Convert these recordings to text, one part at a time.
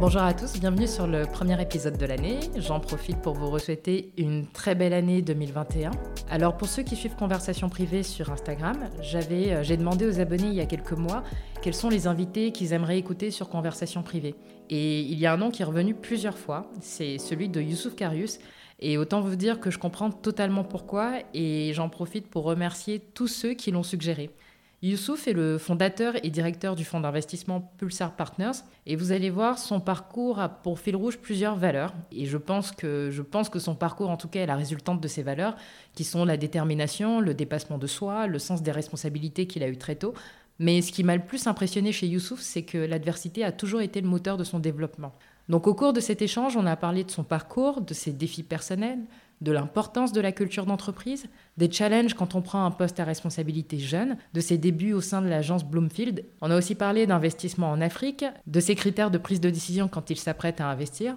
Bonjour à tous, bienvenue sur le premier épisode de l'année. J'en profite pour vous souhaiter une très belle année 2021. Alors pour ceux qui suivent Conversation privée sur Instagram, j'avais, euh, j'ai demandé aux abonnés il y a quelques mois quels sont les invités qu'ils aimeraient écouter sur Conversation privée. Et il y a un nom qui est revenu plusieurs fois, c'est celui de Youssouf Karius. Et autant vous dire que je comprends totalement pourquoi et j'en profite pour remercier tous ceux qui l'ont suggéré. Youssouf est le fondateur et directeur du fonds d'investissement Pulsar Partners et vous allez voir son parcours a pour fil rouge plusieurs valeurs et je pense que je pense que son parcours en tout cas est la résultante de ces valeurs qui sont la détermination, le dépassement de soi, le sens des responsabilités qu'il a eu très tôt. Mais ce qui m'a le plus impressionné chez Youssouf, c'est que l'adversité a toujours été le moteur de son développement. Donc au cours de cet échange, on a parlé de son parcours, de ses défis personnels, de l'importance de la culture d'entreprise, des challenges quand on prend un poste à responsabilité jeune, de ses débuts au sein de l'agence Bloomfield. On a aussi parlé d'investissement en Afrique, de ses critères de prise de décision quand il s'apprête à investir.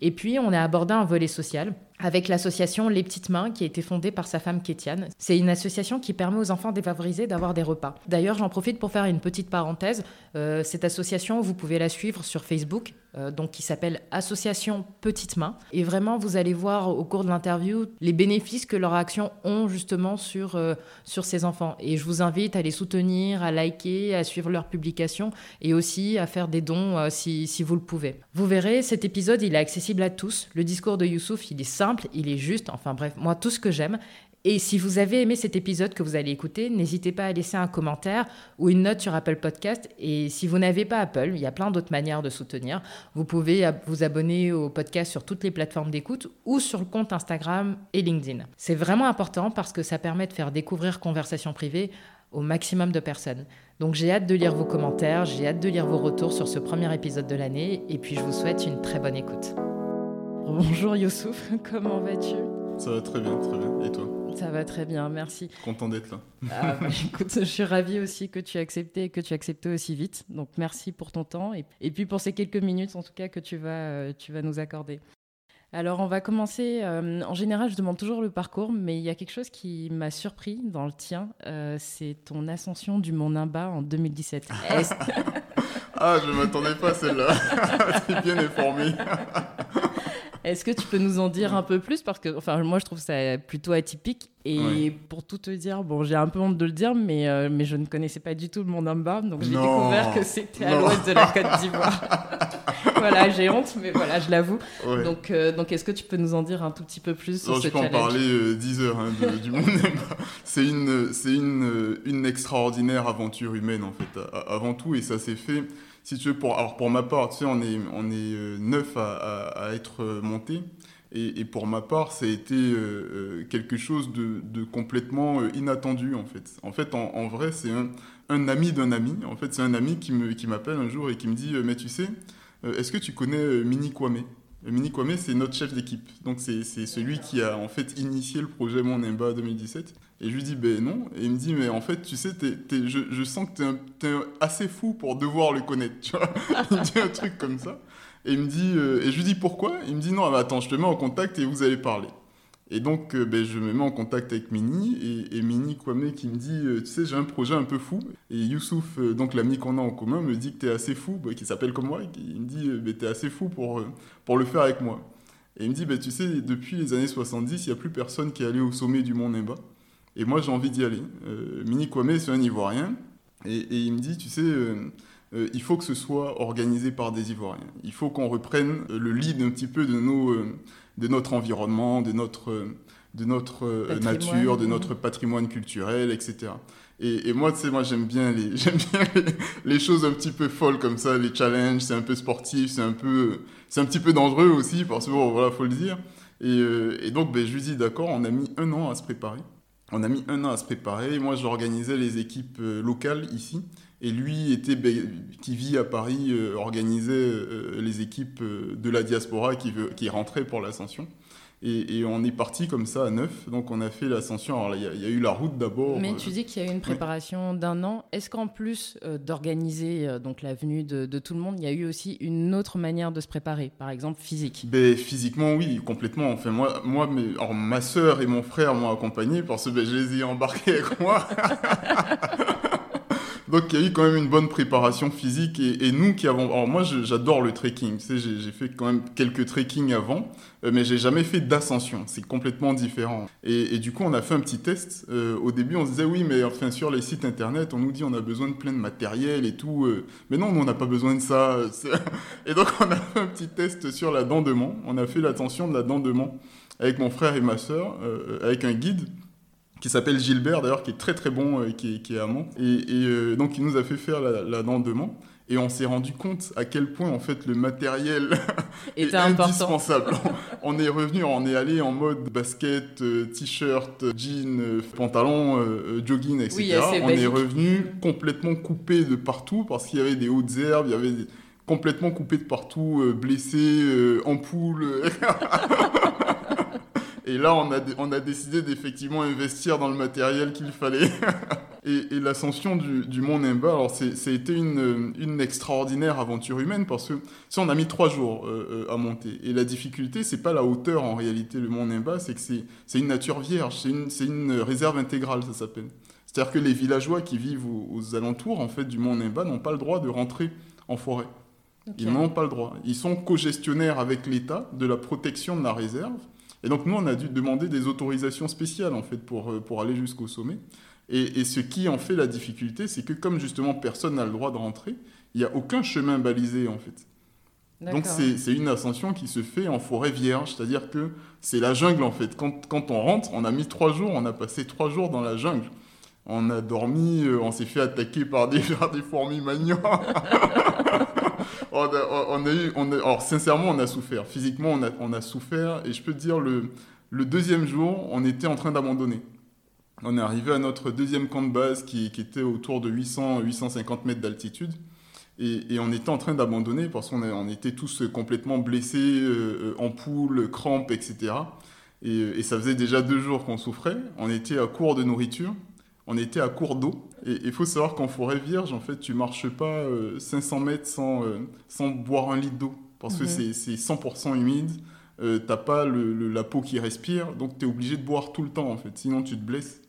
Et puis, on a abordé un volet social avec l'association Les Petites Mains qui a été fondée par sa femme Kétiane. C'est une association qui permet aux enfants défavorisés d'avoir des repas. D'ailleurs, j'en profite pour faire une petite parenthèse. Euh, cette association, vous pouvez la suivre sur Facebook, euh, donc qui s'appelle Association Petites Mains. Et vraiment, vous allez voir au cours de l'interview les bénéfices que leurs actions ont justement sur, euh, sur ces enfants. Et je vous invite à les soutenir, à liker, à suivre leurs publications et aussi à faire des dons si, si vous le pouvez. Vous verrez, cet épisode, il est accessible à tous. Le discours de Youssouf, il est simple il est juste, enfin bref, moi tout ce que j'aime. Et si vous avez aimé cet épisode que vous allez écouter, n'hésitez pas à laisser un commentaire ou une note sur Apple Podcast. Et si vous n'avez pas Apple, il y a plein d'autres manières de soutenir. Vous pouvez vous abonner au podcast sur toutes les plateformes d'écoute ou sur le compte Instagram et LinkedIn. C'est vraiment important parce que ça permet de faire découvrir Conversation privée au maximum de personnes. Donc j'ai hâte de lire vos commentaires, j'ai hâte de lire vos retours sur ce premier épisode de l'année et puis je vous souhaite une très bonne écoute. Bonjour Youssouf, comment vas-tu? Ça va très bien, très bien. Et toi? Ça va très bien, merci. Content d'être là. Ah, bah, écoute, je suis ravie aussi que tu aies accepté et que tu aies accepté aussi vite. Donc merci pour ton temps et, puis pour ces quelques minutes en tout cas que tu vas, euh, tu vas nous accorder. Alors on va commencer. Euh, en général, je demande toujours le parcours, mais il y a quelque chose qui m'a surpris dans le tien. Euh, c'est ton ascension du Mont Nimba en 2017. ah, je ne m'attendais pas à celle-là. es bien informé. Est-ce que tu peux nous en dire un peu plus? Parce que, enfin, moi, je trouve ça plutôt atypique. Et pour tout te dire, bon, j'ai un peu honte de le dire, mais, euh, mais je ne connaissais pas du tout le Mont Nimba, donc j'ai découvert que c'était à l'ouest de la Côte d'Ivoire. voilà, j'ai honte, mais voilà, je l'avoue. Donc, euh, donc est-ce que tu peux nous en dire un tout petit peu plus sur ce Je peux en parler 10 euh, heures hein, du Mont. C'est une, c'est une, une extraordinaire aventure humaine, en fait, avant tout, et ça s'est fait si tu veux, pour, alors pour ma part, tu sais, on est, on est euh, neuf à, à, être euh, monté. Et, et, pour ma part, ça a été euh, quelque chose de, de, complètement inattendu, en fait. En fait, en, vrai, c'est un, un, ami d'un ami. En fait, c'est un ami qui m'appelle qui un jour et qui me dit Mais tu sais, est-ce que tu connais Mini Kwame? Mini Kwame, c'est notre chef d'équipe. Donc, c'est celui qui a en fait initié le projet Mon Nimba 2017. Et je lui dis, ben non. Et il me dit, mais en fait, tu sais, je, je, sens que tu es, assez fou pour devoir le connaître. Tu vois il me dit un truc comme ça. Et, il me dit, euh, et je lui dis, pourquoi? Il me dit, non, attends, je te mets en contact et vous allez parler. Et donc, euh, ben, je me mets en contact avec Mini, et, et Mini Kwame qui me dit, euh, tu sais, j'ai un projet un peu fou. Et Youssouf, donc l'ami qu'on a en commun, me dit que tu es assez fou, ben, qui s'appelle comme moi, il me dit, ben, tu es assez fou pour, pour le faire avec moi. Et il me dit, ben, tu sais, depuis les années 70, il n'y a plus personne qui est allé au sommet du Mont Nimba. Et moi, j'ai envie d'y aller. Euh, Mini Kwame, c'est un Ivoirien. Et, et, il me dit, tu sais, euh, euh, il faut que ce soit organisé par des Ivoiriens. Il faut qu'on reprenne le lead un petit peu de, nos, de notre environnement, de notre, de notre nature, de notre patrimoine culturel, etc. Et, et, moi, tu sais, moi, j'aime bien, les, j'aime bien les, les, choses un petit peu folles comme ça, les challenges, c'est un peu sportif, c'est un peu, c'est un petit peu dangereux aussi, parce que, bon, voilà, faut le dire. Et, et donc, ben, je lui dis, d'accord, on a mis un an à se préparer. On a mis un an à se préparer. Moi, j'organisais les équipes euh, locales ici. Et lui, qui vit à Paris, euh, organisait euh, les équipes de la diaspora qui, qui rentraient pour l'ascension. Et, on est parti comme ça à neuf. Donc on a fait l'ascension. Alors il y, a eu la route d'abord. Mais tu dis qu'il y a eu une préparation d'un an. Est-ce qu'en plus euh, d'organiser euh, donc la venue de, tout le monde, il y a eu aussi une autre manière de se préparer, par exemple physique? Ben, Physiquement, oui, complètement. Enfin, moi, moi mais, alors, ma sœur et mon frère m'ont accompagné parce que ben, je les ai embarqués avec moi. Donc il y a eu quand même une bonne préparation physique et, nous qui avons... Alors moi j'adore le trekking, tu sais, j'ai fait quand même quelques trekking avant, euh, mais j'ai jamais fait d'ascension, c'est complètement différent. Et, du coup on a fait un petit test. Euh, au début on se disait oui mais enfin sur les sites internet on nous dit on a besoin de plein de matériel et tout, euh. mais non nous on n'a pas besoin de ça. Et donc on a fait un petit test sur la dent de on a fait l'ascension de la dent de avec mon frère et ma soeur, avec un guide qui s'appelle Gilbert d'ailleurs, qui est très très bon, euh, qui, est, qui, est, amant. Et, euh, donc il nous a fait faire la, la dent de Et on s'est rendu compte à quel point en fait le matériel est indispensable. on est revenu, on est allé en mode basket, euh, t-shirt, jean, pantalon, jogging, etc. on est revenu complètement coupé de partout parce qu'il y avait des hautes herbes, il y avait complètement coupé de partout, blessé, ampoule. Et là, on a, on a décidé d'effectivement investir dans le matériel qu'il fallait. et, l'ascension du, du, mont Nimba, alors c'était une, une extraordinaire aventure humaine parce que si on a mis trois jours euh, euh, à monter. Et la difficulté, c'est pas la hauteur en réalité, le mont Nimba, c'est que c'est une nature vierge, c'est une, une, réserve intégrale, ça s'appelle. C'est-à-dire que les villageois qui vivent aux, alentours en fait, du mont Nimba n'ont pas le droit de rentrer en forêt. Ils n'ont pas le droit. Ils sont co-gestionnaires avec l'État de la protection de la réserve. Et donc nous, on a dû demander des autorisations spéciales en fait pour, euh, pour aller jusqu'au sommet. Et, ce qui en fait la difficulté, c'est que comme justement personne n'a le droit de rentrer, il n'y a aucun chemin balisé en fait. Donc c'est une ascension qui se fait en forêt vierge, c'est-à-dire que c'est la jungle en fait. Quand, quand, on rentre, on a mis trois jours, on a passé trois jours dans la jungle. On a dormi, euh, on s'est fait attaquer par des, des fourmis magnon. on, a, eu, alors sincèrement, on a souffert. Physiquement, on a, souffert. Et je peux te dire, le, deuxième jour, on était en train d'abandonner. On est arrivé à notre deuxième camp de base qui, était autour de 800-850 mètres d'altitude. Et, on était en train d'abandonner parce qu'on on était tous complètement blessés, euh, en poule, crampes, etc. Et, et, ça faisait déjà deux jours qu'on souffrait. On était à court de nourriture on était à court d'eau. Et il faut savoir qu'en forêt vierge, en fait, tu marches pas 500 euh, mètres sans, euh, sans boire un litre d'eau. Parce que mhm. c'est 100% humide, euh, t'as pas le, la peau qui respire, donc tu es obligé de boire tout le temps, en fait. Sinon, tu te blesses.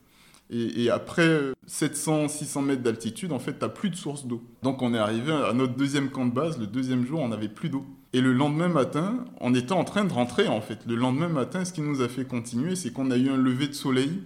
Et, après 700-600 mètres d'altitude, en fait, t'as plus de source d'eau. Donc on est arrivé à notre deuxième camp de base. Le deuxième jour, on n'avait plus d'eau. Et le lendemain matin, on était en train de rentrer, en fait. Le lendemain matin, ce qui nous a fait continuer, c'est qu'on a eu un lever de soleil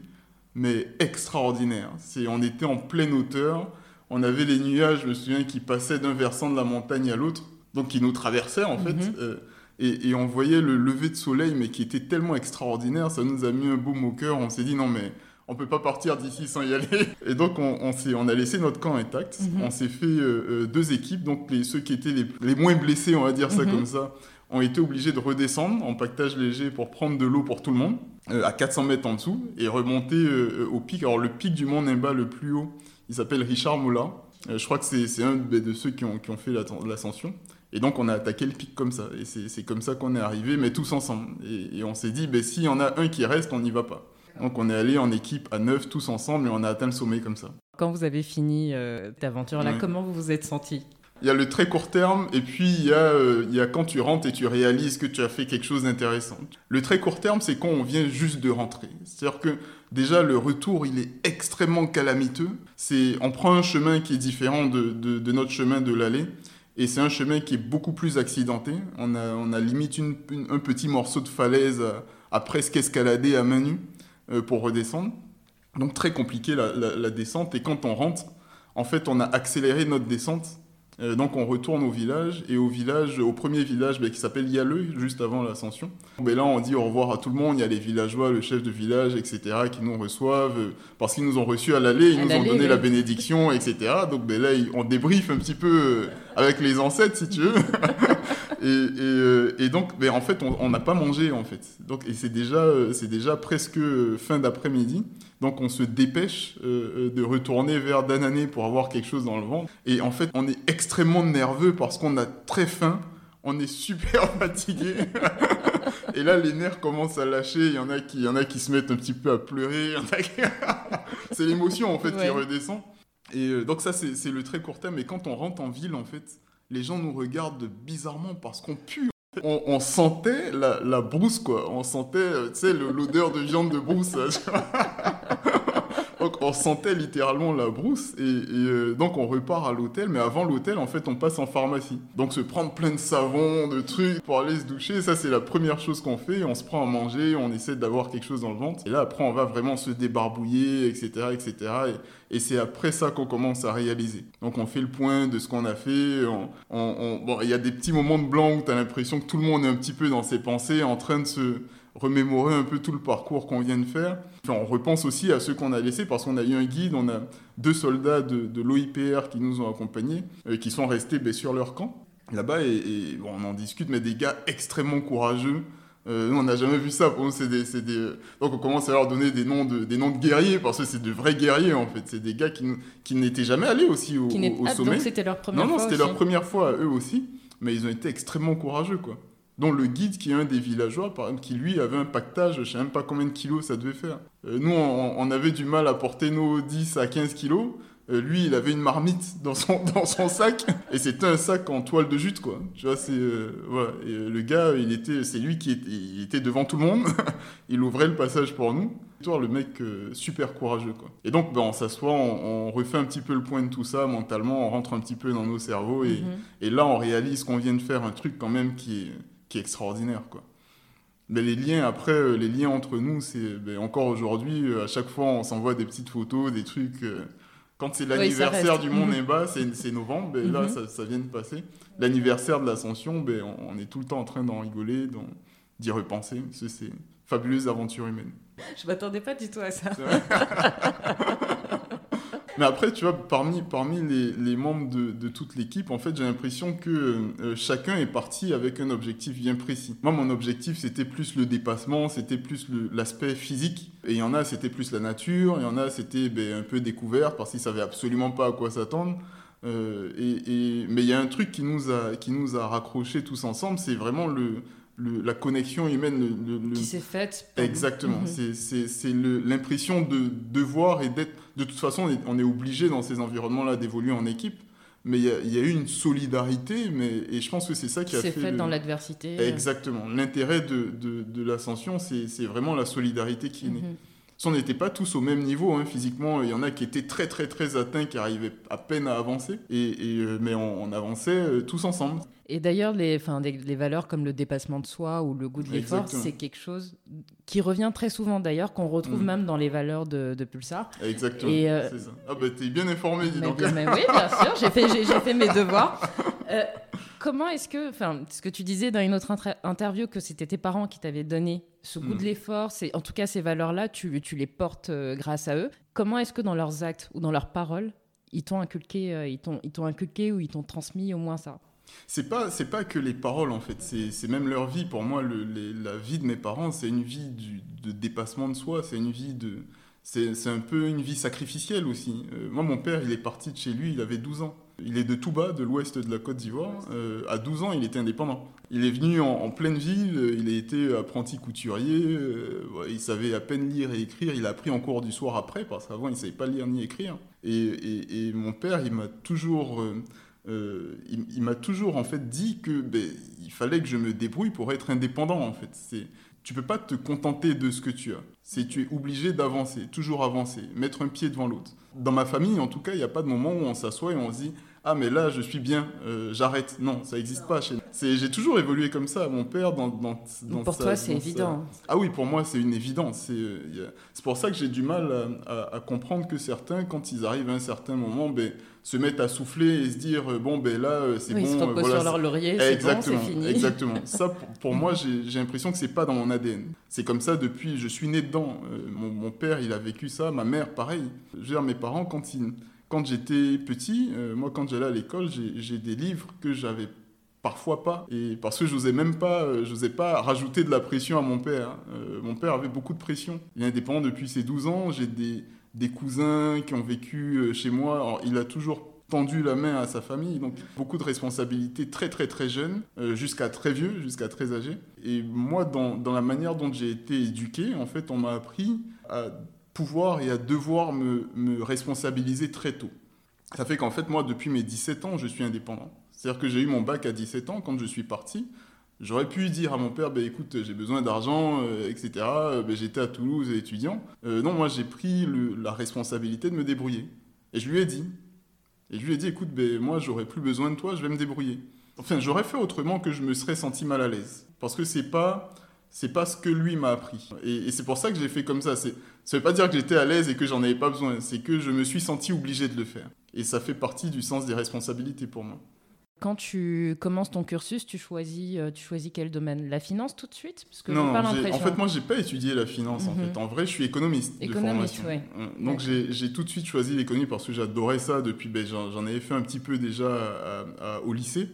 mais extraordinaire. C'est, on était en pleine hauteur, on avait les nuages, je me souviens, qui passaient d'un versant de la montagne à l'autre, donc qui nous traversaient en fait. Mhm. Euh, et, on voyait le lever de soleil, mais qui était tellement extraordinaire, ça nous a mis un baume au cœur. On s'est dit non mais on peut pas partir d'ici sans y aller. Et donc on, s'est, on a laissé notre camp intact. Mhm. On s'est fait euh, euh, deux équipes, donc les, ceux qui étaient les, moins blessés, on va dire ça mhm. comme ça, ont été obligés de redescendre en pactage léger pour prendre de l'eau pour tout le monde. Euh, à 400 mètres en dessous et remonter euh, au pic. Alors le pic du mont Nimba le plus haut, il s'appelle Richard. Euh, je crois que c'est un de ceux qui ont, qui ont fait l'ascension. Et donc on a attaqué le pic comme ça. Et c'est comme ça qu'on est arrivé, mais tous ensemble. Et, on s'est dit, ben, s'il y en a un qui reste, on n'y va pas. Donc on est allé en équipe à neuf, tous ensemble, et on a atteint le sommet comme ça. Quand vous avez fini cette aventure-là, comment vous vous êtes senti il y a le très court terme et puis il y, a, euh, il y a quand tu rentres et tu réalises que tu as fait quelque chose d'intéressant. Le très court terme, c'est quand on vient juste de rentrer. C'est-à-dire que déjà le retour, il est extrêmement calamiteux. C'est, on prend un chemin qui est différent de, de, notre chemin de l'aller et c'est un chemin qui est beaucoup plus accidenté. On a, on a limite une, un petit morceau de falaise à, presque escalader à main nue euh, pour redescendre. Donc très compliqué la, descente et quand on rentre, en fait on a accéléré notre descente euh, donc on retourne au village et au village, au premier village ben, qui s'appelle Yaleux, juste avant l'ascension. Ben là on dit au revoir à tout le monde, il y a les villageois, le chef de village, etc. qui nous reçoément euh, parce qu'ils nous ont reçus à l'aller, ils nous ont donné la bénédiction, etc. Donc ben là on débriefe un petit peu euh, avec les ancêtres si tu veux. et, donc en fait on n'a pas mangé en fait. Donc, et c'est déjà, c'est déjà presque fin d'après-midi. Donc on se dépêche euh, euh, de retourner vers Danané pour avoir quelque chose dans le ventre. Et en fait, on est extrêmement nerveux parce qu'on a très faim, on est super fatigué. et là, les nerfs commencent à lâcher. Il y en a qui, il y en a qui se mettent un petit peu à pleurer. c'est l'émotion en fait qui redescend. Et euh, donc ça, c'est le très court terme. Et quand on rentre en ville, en fait, les gens nous regardent bizarrement parce qu'on pue. On, sentait la, la, brousse, quoi. On sentait, euh, tu sais, l'odeur de viande de brousse. donc on sentait littéralement la brousse et, euh, donc on repart à l'hôtel. Mais avant l'hôtel, en fait, on passe en pharmacie. Donc se prendre plein de savon, de trucs pour aller se doucher, ça c'est la première chose qu'on fait. On se prend à manger, on essaie d'avoir quelque chose dans le ventre. Et là après, on va vraiment se débarbouiller, etc., etc. Et, c'est après ça qu'on commence à réaliser. Donc on fait le point de ce qu'on a fait. On, bon, il y a des petits moments de blanc où tu as l'impression que tout le monde est un petit peu dans ses pensées, en train de se remémorer un peu tout le parcours qu'on vient de faire. on repense aussi à ceux qu'on a laissés parce qu'on a eu un guide, on a deux soldats de, l'OIPR qui nous ont accompagnés, euh, qui sont restés ben, sur leur camp là-bas et, bon, on en discute, mais des gars extrêmement courageux. Euh, nous, on n'a jamais vu ça. c'est des, des... Donc, on commence à leur donner des noms de, des noms de guerriers parce que c'est de vrais guerriers en fait. C'est des gars qui, qui n'étaient jamais allés aussi au, au, ah, sommet. donc, c'était leur première fois. Non, non, c'était leur première fois eux aussi. Mais ils ont été extrêmement courageux, quoi dont le guide qui est un des villageois, par exemple, qui lui avait un pactage, je ne sais même pas combien de kilos ça devait faire. Euh, nous, on, avait du mal à porter nos 10 à 15 kilos. Euh, lui, il avait une marmite dans son, dans son sac, et c'était un sac en toile de jute, quoi. Tu vois, c'est... Euh, voilà. Et, le gars, il était, c'est lui qui était, il était devant tout le monde. il ouvrait le passage pour nous. Le mec super courageux, quoi. Et donc, ben, on s'assoit, on, refait un petit peu le point de tout ça mentalement, on rentre un petit peu dans nos cerveaux, et, mhm. et là, on réalise qu'on vient de faire un truc quand même qui est qui est extraordinaire, quoi. Mais les liens, après, euh, les liens entre nous, c'est ben, encore aujourd'hui, euh, à chaque fois, on s'envoie des petites photos, des trucs. Euh, quand c'est l'anniversaire du Mont Néba, mhm. c'est novembre, ben, là, mhm. ça, vient de passer. L'anniversaire de l'Ascension, ben, on, est tout le temps en train d'en rigoler, d'y repenser. C'est fabuleuse aventure humaine. Je m'attendais pas du tout à ça. Mais après, tu vois, parmi, parmi les, les membres de, de toute l'équipe, en fait, j'ai l'impression que euh, chacun est parti avec un objectif bien précis. Moi, mon objectif, c'était plus le dépassement, c'était plus l'aspect physique. Et il y en a, c'était plus la nature, il y en a, c'était ben, un peu découvert parce qu'ils savaient absolument pas à quoi s'attendre. Euh, et, et, mais il y a un truc qui nous a, qui nous a raccrochés tous ensemble, c'est vraiment le, la connexion humaine. Le, qui s'est faite. Exactement. C'est l'impression de devoir et d'être. De toute façon, on est, obligé dans ces environnements-là d'évoluer en équipe. Mais il y, a eu une solidarité, mais, et je pense que c'est ça qui a fait. C'est fait dans l'adversité. Exactement. L'intérêt de, de, l'ascension, c'est vraiment la solidarité qui est née. Mhm. Si on n'était pas tous au même niveau hein, physiquement, il y en a qui étaient très très très atteints, qui arrivaient à peine à avancer, et, euh, mais on, avançait euh, tous ensemble. Et d'ailleurs, les, les valeurs comme le dépassement de soi ou le goût de l'effort, c'est quelque chose qui revient très souvent d'ailleurs, qu'on retrouve mm. même dans les valeurs de, Pulsar. Exactement. Et euh, ça. Ah bah t'es bien informé, dis donc. Mais, oui, bien sûr, j'ai fait, j'ai, fait mes devoirs. Euh, comment est-ce que, enfin, ce que tu disais dans une autre interview, que c'était tes parents qui t'avaient donné ce goût de mm. l'effort, c'est, en tout cas ces valeurs-là, tu, tu les portes euh, grâce à eux. Comment est-ce que dans leurs actes ou dans leurs paroles, ils t'ont inculqué, ils t'ont, ils t'ont inculqué ou ils t'ont transmis au moins ça? C'est pas c'est pas que les paroles en fait. C'est même leur vie. Pour moi le, la vie de mes parents c'est une vie de dépassement de soi. C'est une vie de c'est un peu une vie sacrificielle aussi. Euh, moi mon père il est parti de chez lui il avait 12 ans il est de tout bas de l'ouest de la Côte d'Ivoire euh, à 12 ans il était indépendant il est venu en, pleine ville il a été apprenti couturier euh, il savait à peine lire et écrire il a appris en cours du soir après parce qu'avant il savait pas lire ni écrire et, mon père il m'a toujours euh, il, toujours en fait dit que ben, il fallait que je me débrouille pour être indépendant en fait. C'est tu peux pas te contenter de ce que tu as. C'est tu es obligé d'avancer, toujours avancer, mettre un pied devant l'autre. Dans ma famille, en tout cas, il n'y a pas de moment où on s'assoit et on se dit ah mais là je suis bien, euh, j'arrête. Non, ça n'existe pas chez nous. J'ai toujours évolué comme ça. Mon père dans, dans, dans pour toi c'est évident. Ah oui, pour moi c'est une évidence. C'est euh, pour ça que j'ai du mal à, comprendre que certains, quand ils arrivent à un certain moment, ben, se mettent à souffler et se dire euh, bon ben là c'est bon. Ils se reposent sur leur laurier, c'est bon, c'est fini. Exactement. Ça pour, moi j'ai l'impression que c'est pas dans mon ADN. C'est comme ça depuis, je suis né dedans. mon, mon, père il a vécu ça, ma mère pareil. Je veux dire mes parents quand ils quand j'étais petit, euh, moi quand j'allais à l'école, j'ai des livres que j'avais parfois pas. Et parce que je n'osais même pas euh, je pas rajouter de la pression à mon père euh, mon père avait beaucoup de pression. Il est indépendant depuis ses 12 ans. J'ai des, cousins qui ont vécu chez moi. Il a toujours tendu la main à sa famille. Donc beaucoup de responsabilités très très très jeunes, jusqu'à très vieux, jusqu'à très âgé. Et moi, dans la manière dont j'ai été éduqué, en fait, on m'a appris à et à devoir me, responsabiliser très tôt. Ça fait qu'en fait, moi, depuis mes 17 ans, je suis indépendant. C'est-à-dire que j'ai eu mon bac à 17 ans quand je suis parti. J'aurais pu dire à mon père, bah, écoute, j'ai besoin d'argent, euh, etc. Bah, J'étais à Toulouse étudiant. Euh, non, moi, j'ai pris la responsabilité de me débrouiller. Et je lui ai dit. Et je lui ai dit, écoute, ben, moi, j'aurais plus besoin de toi, je vais me débrouiller. Enfin, j'aurais fait autrement que je me serais senti mal à l'aise. Parce que c'est pas, pas ce que lui m'a appris. Et c'est pour ça que j'ai fait comme ça. Ça veut pas dire que j'étais à l'aise et que j'en avais pas besoin. C'est que je me suis senti obligé de le faire. Et ça fait partie du sens des responsabilités pour moi. Quand tu commences ton cursus, tu choisis, euh, tu choisis quel domaine? La finance tout de suite? Parce que Non, pas en fait, moi, j'ai pas étudié la finance. En Mhm. fait, en vrai, je suis économiste, Économiste, de formation. ouais. Euh, Donc, j'ai tout de suite choisi l'économie parce que j'adorais ça depuis. Ben, j'en avais fait un petit peu déjà à- à- au lycée,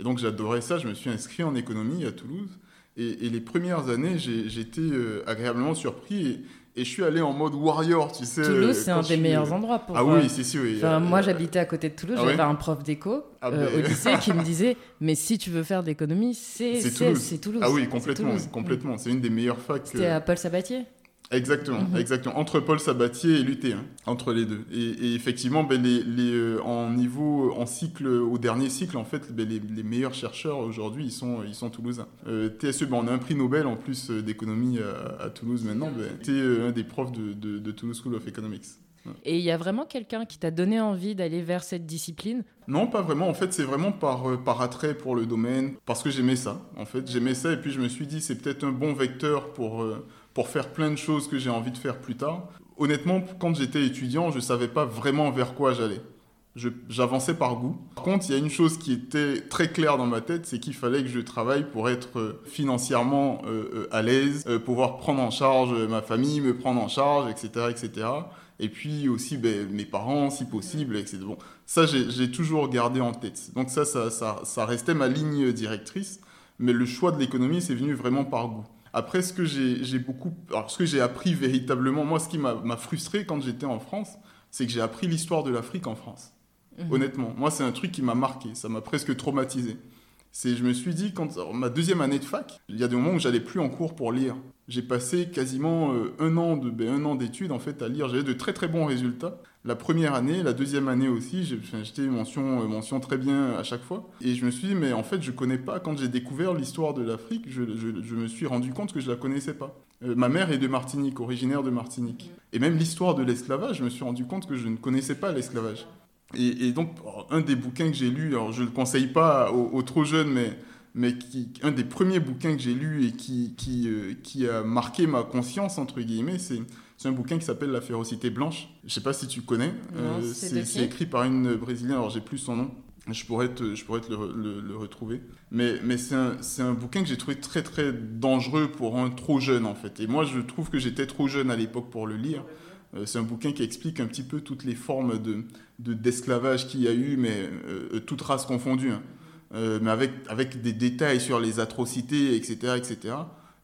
et donc j'adorais ça. Je me suis inscrit en économie à Toulouse, et, et les premières années, été euh, agréablement surpris, et, je suis allé en mode warrior, tu sais. euh, Toulouse, c'est quand un des suis- meilleurs endroits pour. Ah euh, oui, c'est sûr. Enfin, euh, moi, j'habitais à côté de Toulouse. Ah J'avais un prof d'éco Ah euh, ben. au lycée qui me disait Mais si tu veux faire de l'économie, c'est C'est c'est- Toulouse. c'est Toulouse. Ah oui, C'est complètement, complètement. C'est une des meilleures facs. C'était euh, à Paul Sabatier Exactement, Mhm. exactement. Entre Paul Sabatier et l'UT, hein, entre les deux. Et, et effectivement, ben, les, les, euh, en niveau, en cycle, au dernier cycle, en fait, ben, les, les meilleurs chercheurs aujourd'hui, ils sont, ils sont toulousains. Euh, TSE, ben, on a un prix Nobel en plus euh, d'économie à, à Toulouse maintenant. C'était euh, un des profs de, de, de Toulouse School of Economics. Et il y a vraiment quelqu'un qui t'a donné envie d'aller vers cette discipline? Non, pas vraiment. En fait, c'est vraiment par, euh, par attrait pour le domaine, parce que j'aimais ça. En fait, j'aimais ça, et puis je me suis dit, c'est peut-être un bon vecteur pour, pour faire plein de choses que j'ai envie de faire plus tard. Honnêtement, quand j'étais étudiant, je ne savais pas vraiment vers quoi j'allais. J'avançais par goût. Par contre, il y a une chose qui était très claire dans ma tête, c'est qu'il fallait que je travaille pour être euh, financièrement euh, euh, à l'aise, pouvoir prendre en charge ma famille, me prendre en charge, etc., etc. Et puis aussi ben, mes parents, si possible, etc. Bon, ça, j'ai toujours gardé en tête. Donc ça, ça, ça restait ma ligne directrice. Mais le choix de l'économie, c'est venu vraiment par goût. Après, ce que j'ai beaucoup... Alors, ce que j'ai appris véritablement, moi, ce qui m'a frustré quand j'étais en France, c'est que j'ai appris l'histoire de l'Afrique en France. Mhm. Honnêtement, moi, c'est un truc qui m'a marqué. Ça m'a presque traumatisé. C'est, je me suis dit, quand alors, ma deuxième année de fac, il y a des moments où j'allais plus en cours pour lire. J'ai passé quasiment euh, un an de, ben, un an d'études en fait à lire. J'avais de très très bons résultats. La première année, la deuxième année aussi, j'étais mention, euh, mention très bien à chaque fois. Et je me suis dit, mais en fait, je connais pas. Quand j'ai découvert l'histoire de l'Afrique, je, me suis rendu compte que je la connaissais pas. Euh, ma mère est de Martinique, originaire de Martinique. Et même l'histoire de l'esclavage, je me suis rendu compte que je ne connaissais pas l'esclavage. Et, donc, alors, un des bouquins que j'ai lu, alors je ne le conseille pas aux trop jeunes, mais, mais qui, un des premiers bouquins que j'ai lu et qui, qui, euh, qui a marqué ma conscience, entre guillemets, c'est un bouquin qui s'appelle La férocité blanche. Je ne sais pas si tu connais. Non, c'est de écrit par une Brésilienne, alors j'ai plus son nom. Je pourrais te, je pourrais te le, re- le- le retrouver. Mais, mais c'est un, bouquin que j'ai trouvé très très dangereux pour un trop jeune en fait. Et moi je trouve que j'étais trop jeune à l'époque pour le lire. Euh, c'est un bouquin qui explique un petit peu toutes les formes de, de- d'esclavage qu'il y a eu, mais euh, toutes races confondues. hein. Euh, mais avec, avec des détails sur les atrocités, etc. etc.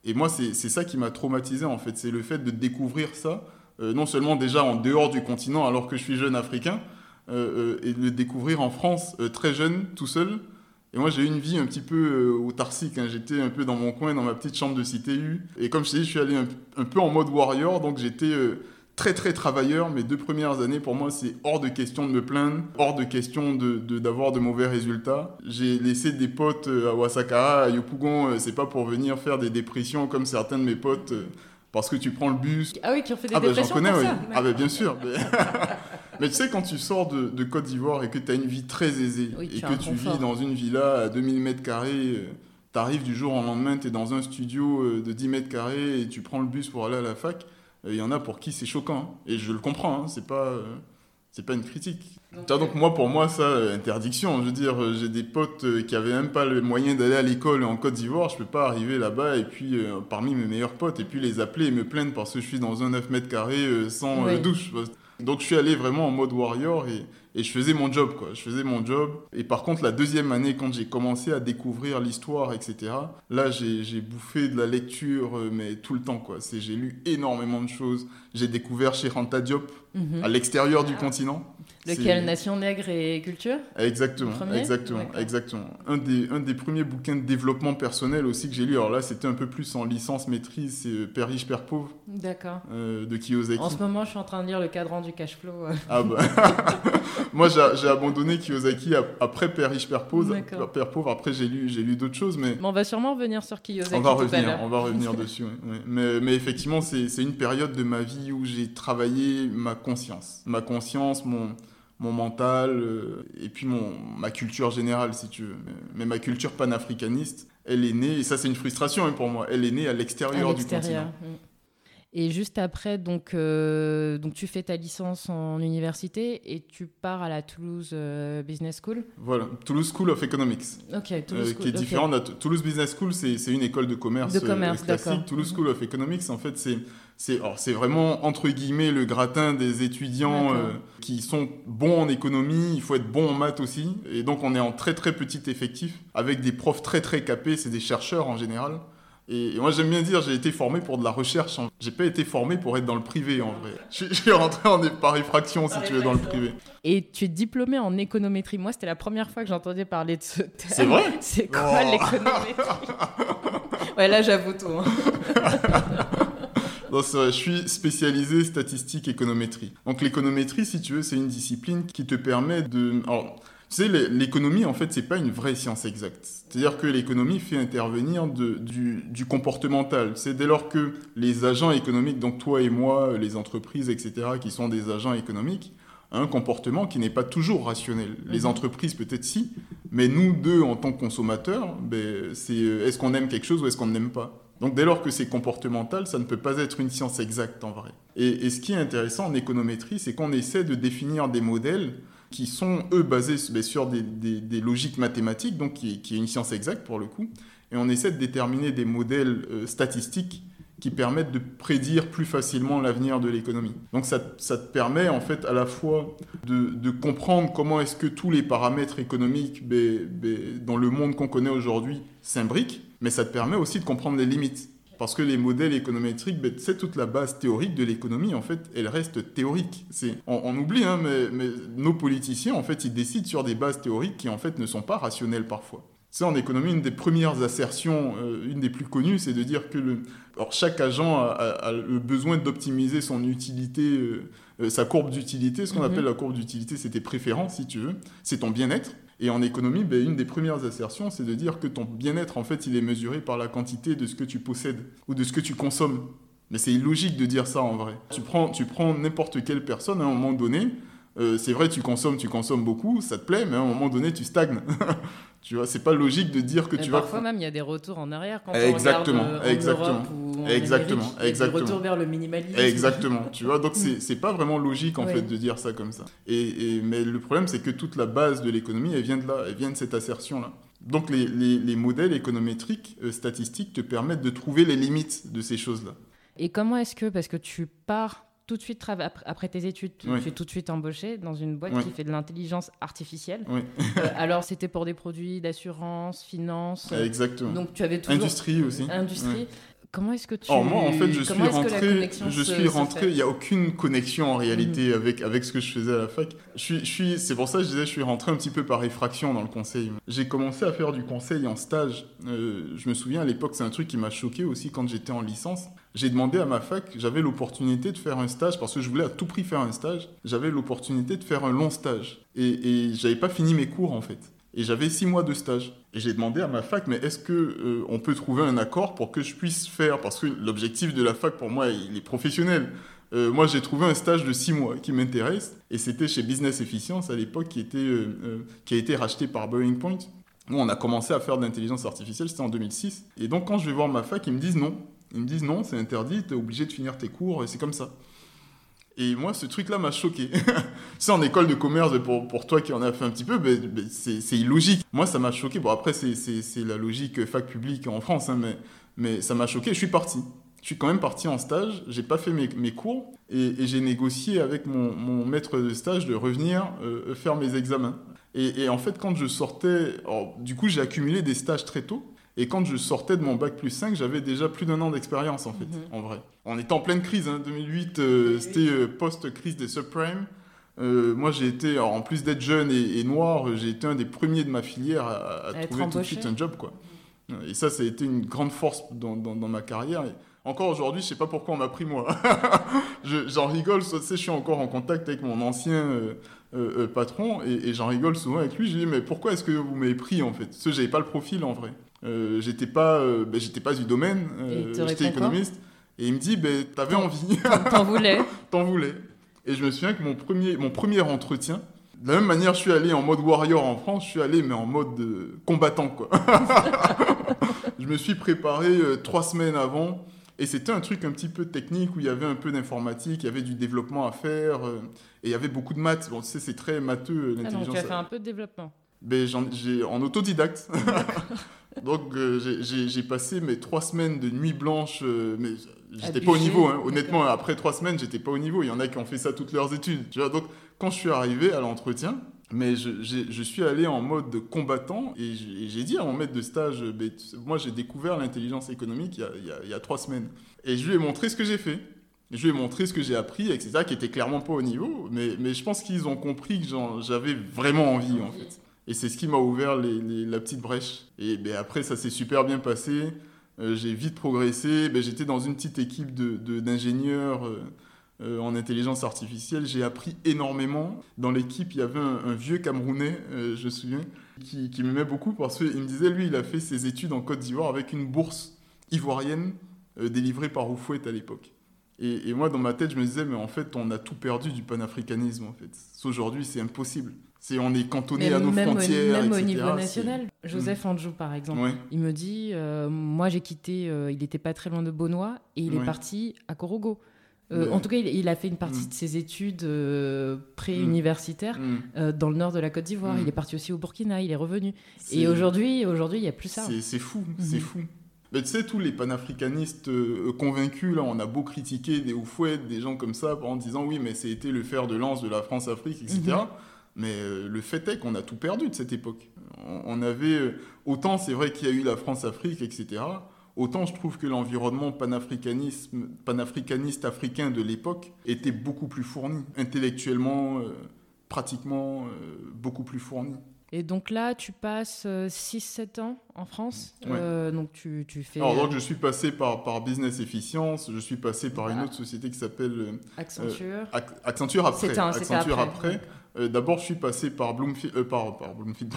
Et moi, c'est, ça qui m'a traumatisé, en fait. C'est le fait de découvrir ça, euh, non seulement déjà en dehors du continent, alors que je suis jeune africain, euh, et de le découvrir en France, très jeune, tout seul. Et moi, j'ai eu une vie un petit peu autarcique. hein. J'étais un peu dans mon coin, dans ma petite chambre de CTU. Et comme je t'ai dit, je suis allé un, un peu en mode warrior, donc j'étais très très travailleur. Mes deux premières années, pour moi, c'est hors de question de me plaindre, hors de question de, de- d'avoir de, mauvais résultats. J'ai laissé des potes euh, à Wasakara, à Yopougon, euh, c'est pas pour venir faire des dépressions comme certains de mes potes, euh, parce que tu prends le bus, Ah oui, qui ont fait des ah bah j'en dépressions connais, pour oui. ça. Ah bah bien sûr. Mais, tu sais, quand tu sors de, de Côte d'Ivoire et que tu as une vie très aisée, Oui, et que tu confort. vis dans une villa à 2000 mètres carrés, tu arrives du jour au lendemain, tu es dans un studio de 10 mètres carrés et tu prends le bus pour aller à la fac, il y en a pour qui c'est choquant. hein. Et je le comprends, hein, c'est pas... euh, c'est pas une critique. Vois, donc moi, pour moi, ça, euh, interdiction. Je veux dire, euh, j'ai des potes euh, qui avaient même pas le moyen d'aller à l'école en Côte d'Ivoire. Je peux pas arriver là-bas et puis euh, parmi mes meilleurs potes et puis les appeler et me plaindre parce que je suis dans un 9 mètres carrés euh, sans euh, douche. Donc je suis allé vraiment en mode warrior et, et je faisais mon job, quoi. Je faisais mon job. Et par contre, la deuxième année, quand j'ai commencé à découvrir l'histoire, etc., là, j'ai bouffé de la lecture, euh, mais tout le temps, quoi. J'ai lu énormément de choses. J'ai découvert chez Ranta Diop, Mhm. à l'extérieur du continent. Lequel Nation nègre et culture? Exactement, exactement, exactement. Un des, un des premiers bouquins de développement personnel aussi que j'ai lu, alors là c'était un peu plus en licence maîtrise, c'est euh, Père riche, Père pauvre. D'accord. Euh, de Kiyosaki. En ce moment, je suis en train de lire le cadran du cash flow. Euh. Ah bah. Moi j'ai abandonné Kiyosaki après Père riche, Père pauvre. Père pauvre. Après j'ai lu, lu d'autres choses, mais. on va sûrement revenir sur Kiyosaki. On va revenir, on va revenir dessus. Mais, mais effectivement, c'est une période de ma vie où j'ai travaillé ma conscience. Ma conscience, mon mon mental euh, et puis mon, ma culture générale, si tu veux. Mais, ma culture panafricaniste, elle est née, et ça c'est une frustration hein, pour moi, elle est née à l'extérieur du continent. Et juste après, donc, euh, donc tu fais ta licence en université et tu pars à la Toulouse euh, Business School. Voilà, Toulouse School of Economics. Ok, Toulouse Qui est différente. Toulouse Business School, c'est une école de commerce, de commerce classique. Toulouse School of Economics, en fait, c'est c'est vraiment entre guillemets le gratin des étudiants euh, qui sont bons en économie, il faut être bon en maths aussi. Et donc on est en très très petit effectif avec des profs très très capés, c'est des chercheurs en général. Et, moi j'aime bien dire j'ai été formé pour de la recherche. J'ai pas été formé pour être dans le privé en vrai. Je, suis rentré en, par effraction si tu veux dans le privé. Et tu es diplômé en économétrie. Moi c'était la première fois que j'entendais parler de ce thème. C'est vrai C'est quoi oh. l'économétrie? Ouais là j'avoue tout. Hein. je suis spécialisé statistique économétrie. Donc l'économétrie, si tu veux, c'est une discipline qui te permet de... Alors, tu sais, l'économie, en fait, c'est pas une vraie science exacte. C'est-à-dire que l'économie fait intervenir du, du, comportemental. C'est dès lors que les agents économiques, donc toi et moi, les entreprises, etc., qui sont des agents économiques, un comportement qui n'est pas toujours rationnel. Les mhm. entreprises, peut-être si, mais nous deux, en tant que consommateurs, ben, c'est euh, est-ce qu'on aime quelque chose ou est-ce qu'on n'aime pas? Donc dès lors que c'est comportemental, ça ne peut pas être une science exacte en vrai. Et, ce qui est intéressant en économétrie, c'est qu'on essaie de définir des modèles qui sont, eux, basés sur des, logiques mathématiques, donc qui, est une science exacte pour le coup, et on essaie de déterminer des modèles euh, statistiques qui permettent de prédire plus facilement l'avenir de l'économie. Donc ça, te permet en fait à la fois de, comprendre comment est-ce que tous les paramètres économiques ben, ben, dans le monde qu'on connaît aujourd'hui s'imbriquent, mais ça te permet aussi de comprendre les limites. Parce que les modèles économétriques, ben, c'est toute la base théorique de l'économie, en fait, elle reste théorique. On, on, oublie, hein, mais, mais nos politiciens, en fait, ils décident sur des bases théoriques qui, en fait, ne sont pas rationnelles parfois. C'est en économie, une des premières assertions, euh, une des plus connues, c'est de dire que le, alors chaque agent a, le besoin d'optimiser son utilité, euh, euh, sa courbe d'utilité. Ce qu'on mhm. appelle la courbe d'utilité, c'est tes préférences, si tu veux. C'est ton bien-être. Et en économie, ben, une des premières assertions, c'est de dire que ton bien-être, en fait, il est mesuré par la quantité de ce que tu possèdes ou de ce que tu consommes. Mais c'est illogique de dire ça en vrai. Tu prends, tu prends n'importe quelle personne à un moment donné, c'est vrai, tu consommes, tu consommes beaucoup, ça te plaît, mais à un moment donné, tu stagnes. Tu vois, c'est pas logique de dire que tu vas. Parfois même, il y a des retours en arrière quand exactement, on regarde exactement, ou exactement, il y a des retours vers le minimalisme. Exactement. tu vois, donc c'est pas vraiment logique en fait de dire ça comme ça. Et, mais le problème, c'est que toute la base de l'économie, elle vient de là, elle vient de cette assertion là. Donc les, les, les modèles économétriques, euh, statistiques, te permettent de trouver les limites de ces choses là. Et comment est-ce que, parce que tu pars tout de suite, après tes études, tu es tout de suite embauché dans une boîte qui fait de l'intelligence artificielle. Euh, alors, c'était pour des produits d'assurance, finance. Exactement. Donc, tu avais toujours... Industrie aussi. Industrie. Comment est-ce que tu... Oh, moi, en fait, je suis rentré, je suis rentré, il n'y a aucune connexion en réalité mhm. avec, avec ce que je faisais à la fac. Je suis, je suis, c'est pour ça que je disais, je suis rentré un petit peu par effraction dans le conseil. J'ai commencé à faire du conseil en stage. Euh, je me souviens, à l'époque, c'est un truc qui m'a choqué aussi quand j'étais en licence. J'ai demandé à ma fac, j'avais l'opportunité de faire un stage, parce que je voulais à tout prix faire un stage, j'avais l'opportunité de faire un long stage. Et, et j'avais pas fini mes cours, en fait. Et j'avais six mois de stage. Et j'ai demandé à ma fac, mais est-ce que euh, on peut trouver un accord pour que je puisse faire? Parce que l'objectif de la fac, pour moi, il est professionnel. Euh, moi, j'ai trouvé un stage de six mois qui m'intéresse, et c'était chez Business Efficience à l'époque, qui, était, euh, qui a été racheté par Boeing Point. Nous, on a commencé à faire de l'intelligence artificielle, c'était en 2006. Et donc, quand je vais voir ma fac, ils me disent non. Ils me disent non, c'est interdit, tu es obligé de finir tes cours, et c'est comme ça. Et moi, ce truc-là m'a choqué. c'est en école de commerce, pour, pour toi qui en as fait un petit peu, ben, ben, c'est illogique. Moi, ça m'a choqué. Bon, après, c'est la logique fac publique en France, hein, mais, ça m'a choqué. Je suis parti. Je suis quand même parti en stage, j'ai pas fait mes, cours et, j'ai négocié avec mon, maître de stage de revenir euh, faire mes examens. Et, en fait, quand je sortais, du coup, j'ai accumulé des stages très tôt. Et quand je sortais de mon bac plus 5, j'avais déjà plus d'un an d'expérience, en fait, mhm. en vrai. On était en pleine crise, hein, 2008, euh, c'était euh, post-crise des subprimes. moi, j'ai été, en plus d'être jeune et, noir, j'ai été un des premiers de ma filière à, trouver tout de suite un job. Quoi. Et ça, ça a été une grande force dans, dans, ma carrière. encore aujourd'hui, je sais pas pourquoi on m'a pris moi. j'en rigole, sais, je suis encore en contact avec mon ancien patron et, j'en rigole souvent avec lui. Je lui dis, mais pourquoi est-ce que vous m'avez pris en fait? Parce que j'avais pas le profil en vrai. Euh, j'étais pas, euh, ben, j'étais pas du domaine, euh, j'étais économiste. Et il me dit, ben, t'avais envie. T'en voulais. T'en voulais. Et je me souviens que mon premier, mon premier entretien, de la même manière, je suis allé en mode warrior en France, je suis allé, mais en mode combattant, quoi. je me suis préparé trois semaines avant. Et c'était un truc un petit peu technique où il y avait un peu d'informatique, il y avait du développement à faire, et il y avait beaucoup de maths. Bon, tu sais, c'est très matheux, l'intelligence. Ah donc tu as fait un peu de développement ben, j'ai en autodidacte. Donc euh, j'ai passé mes trois semaines de nuit blanche, euh, mais j'étais pas au niveau. Hein. Honnêtement, après trois semaines, j'étais pas au niveau. Il y en a qui ont fait ça toutes leurs études. Tu vois Donc quand je suis arrivé à l'entretien, mais je, je, suis allé en mode combattant et j'ai dit à mon maître de stage, moi j'ai découvert l'intelligence économique il y, a, il, y a, il y, a, trois semaines. Et je lui ai montré ce que j'ai fait. Je lui ai montré ce que j'ai appris, etc., qui était clairement pas au niveau. Mais, mais je pense qu'ils ont compris que j'avais vraiment envie, en fait. Et c'est ce qui m'a ouvert la petite brèche. Et ben, après, ça s'est super bien passé. Euh, j'ai vite progressé. Ben, J'étais dans une petite équipe d'ingénieurs de, euh, euh, en intelligence artificielle. J'ai appris énormément. Dans l'équipe, il y avait un, vieux Camerounais, je me souviens, qui, qui m'aimait beaucoup parce qu'il me disait, lui, il a fait ses études en Côte d'Ivoire avec une bourse ivoirienne délivrée par Oufouette à l'époque. Et, et, moi, dans ma tête, je me disais, mais en fait, on a tout perdu du panafricanisme, en fait. Aujourd'hui, c'est impossible on est cantonné à nos frontières. Même au niveau national. Joseph mm. Anjou, par exemple, il me dit euh, Moi, j'ai quitté, euh, il n'était pas très loin de Beaunois, et il est parti à Korogo. Euh, en tout cas, il, a fait une partie mm. de ses études pré-universitaires mm. dans le nord de la Côte d'Ivoire. Il est parti aussi au Burkina, il est revenu. Et aujourd'hui, aujourd'hui, il n'y a plus ça. C'est fou, c'est fou. Mais tu sais, tous les panafricanistes convaincus, là, on a beau critiquer des oufouettes, des gens comme ça, en disant oui, mais c'était le fer de lance de la France-Afrique, etc. Mais euh, le fait est qu'on a tout perdu de cette époque. On, avait euh, autant c'est vrai qu'il y a eu la France-Afrique, etc. Autant je trouve que l'environnement panafricanisme, panafricaniste africain de l'époque était beaucoup plus fourni, intellectuellement, euh, pratiquement beaucoup plus fourni. Et donc là, tu passes 6-7 ans en France. donc tu, tu, fais. Alors donc je suis passé par, par Business Efficience, je suis passé par une autre société qui s'appelle Accenture. Accenture après. Accenture après. Euh, d'abord, je suis passé par Bloomfield, euh, par, par, Bloomfield,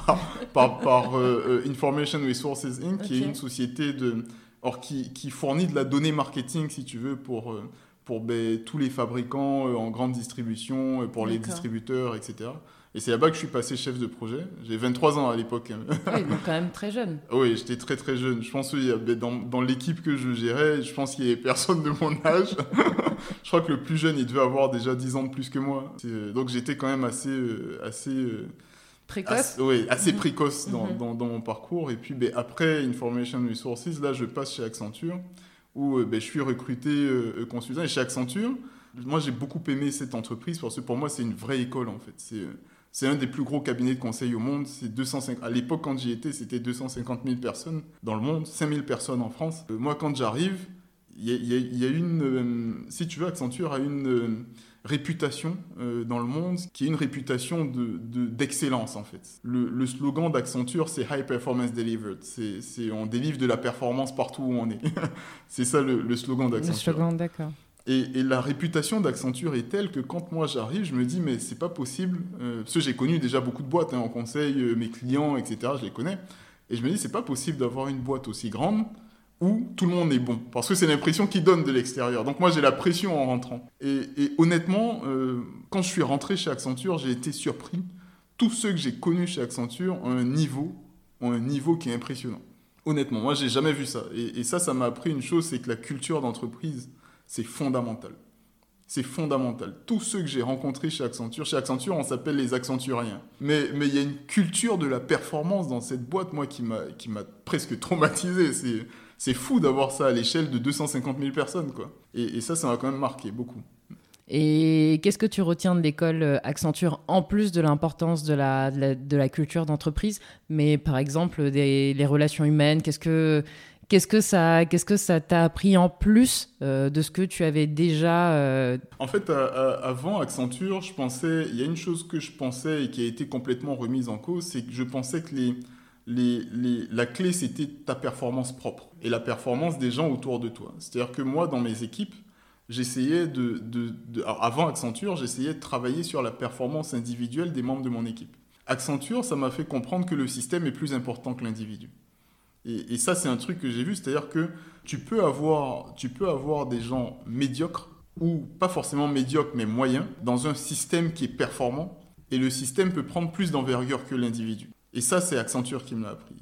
par, par, euh, Information Resources Inc., qui est une société de, or, qui, qui, fournit de la donnée marketing, si tu veux, pour, pour ben, tous les fabricants en grande distribution, pour les distributeurs, etc. Et c'est là-bas que je suis passé chef de projet. J'ai 23 ans à l'époque. Oui, donc quand même très jeune. oui, j'étais très très jeune. Je pense que ben, dans, dans l'équipe que je gérais, je pense qu'il y avait personne de mon âge. je crois que le plus jeune, il devait avoir déjà 10 ans de plus que moi. Donc j'étais quand même assez... Euh, assez euh, précoce Oui, assez mhm. précoce dans, mhm. dans, dans, mon parcours. Et puis ben, après Information Resources, là, je passe chez Accenture, où euh, ben, je suis recruté consultant. Et chez Accenture, moi, j'ai beaucoup aimé cette entreprise parce que pour moi, c'est une vraie école, en fait. C'est c'est un des plus gros cabinets de conseil au monde. C'est 250. À l'époque, quand j'y étais, c'était 250 000 personnes dans le monde, 5 000 personnes en France. Euh, moi, quand j'arrive, il y, a une. Euh, si tu veux, Accenture a une euh, réputation dans le monde qui est une réputation d'excellence, de, en fait. Le, slogan d'Accenture, c'est High Performance Delivered. C'est on délivre de la performance partout où on est. c'est ça le, le slogan d'Accenture. Le slogan, d'accord. Et, la réputation d'Accenture est telle que quand moi j'arrive, je me dis, mais c'est pas possible. Euh, parce que j'ai connu déjà beaucoup de boîtes hein, en conseil, euh, mes clients, etc., je les connais. Et je me dis, c'est pas possible d'avoir une boîte aussi grande où tout le monde est bon. Parce que c'est l'impression qu'ils donnent de l'extérieur. Donc moi j'ai la pression en rentrant. Et, honnêtement, euh, quand je suis rentré chez Accenture, j'ai été surpris. Tous ceux que j'ai connus chez Accenture ont un niveau, ont un niveau qui est impressionnant. Honnêtement, moi j'ai jamais vu ça. Et, et ça, ça m'a appris une chose, c'est que la culture d'entreprise c'est fondamental. C'est fondamental. Tous ceux que j'ai rencontrés chez Accenture, chez Accenture, on s'appelle les Accenturiens. Mais il y a une culture de la performance dans cette boîte, moi, qui m'a presque traumatisé. C'est fou d'avoir ça à l'échelle de 250 000 personnes, quoi. Et, et ça, ça m'a quand même marqué beaucoup. Et qu'est-ce que tu retiens de l'école euh, Accenture en plus de l'importance de la, de la, culture d'entreprise, mais par exemple des les relations humaines Qu'est-ce que Qu'est-ce que ça, qu'est-ce que ça t'a appris en plus euh, de ce que tu avais déjà euh, En fait, avant Accenture, je pensais, il y a une chose que je pensais et qui a été complètement remise en cause, c'est que je pensais que la clé c'était ta performance propre et la performance des gens autour de toi. C'est-à-dire que moi, dans mes équipes, j'essayais de, de, de avant Accenture, j'essayais de travailler sur la performance individuelle des membres de mon équipe. Accenture, ça m'a fait comprendre que le système est plus important que l'individu. Et, ça, c'est un truc que j'ai vu, c'est-à-dire que tu peux, avoir, tu peux avoir des gens médiocres, ou pas forcément médiocres, mais moyens, dans un système qui est performant, et le système peut prendre plus d'envergure que l'individu. Et ça, c'est Accenture qui me l'a appris.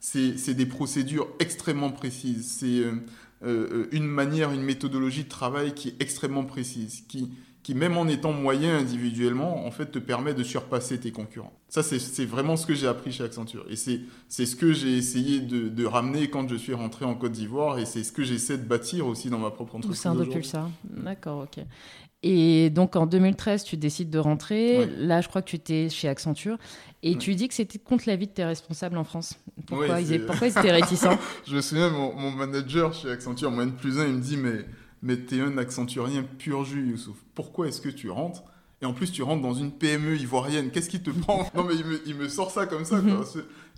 C'est des procédures extrêmement précises. C'est euh, euh, une manière, une méthodologie de travail qui est extrêmement précise, qui, qui, même en étant moyen individuellement, en fait, te permet de surpasser tes concurrents. Ça, c'est vraiment ce que j'ai appris chez Accenture. Et c'est ce que j'ai essayé de, de, ramener quand je suis rentré en Côte d'Ivoire. Et c'est ce que j'essaie de bâtir aussi dans ma propre entreprise. Au sein de Pulsar. D'accord, ok. Et donc en 2013, tu décides de rentrer. Là, je crois que tu étais chez Accenture. Et tu dis que c'était contre l'avis de tes responsables en France. Pourquoi, ils, pourquoi ils étaient réticents Je me souviens, mon, mon, manager chez Accenture, mon N plus 1, il me dit Mais mais t'es un accenturien pur jus, Youssouf. Pourquoi est-ce que tu rentres et en plus, tu rentres dans une PME ivoirienne? Qu'est-ce qui te prend? Non, mais il me, sort ça comme ça. Mhm.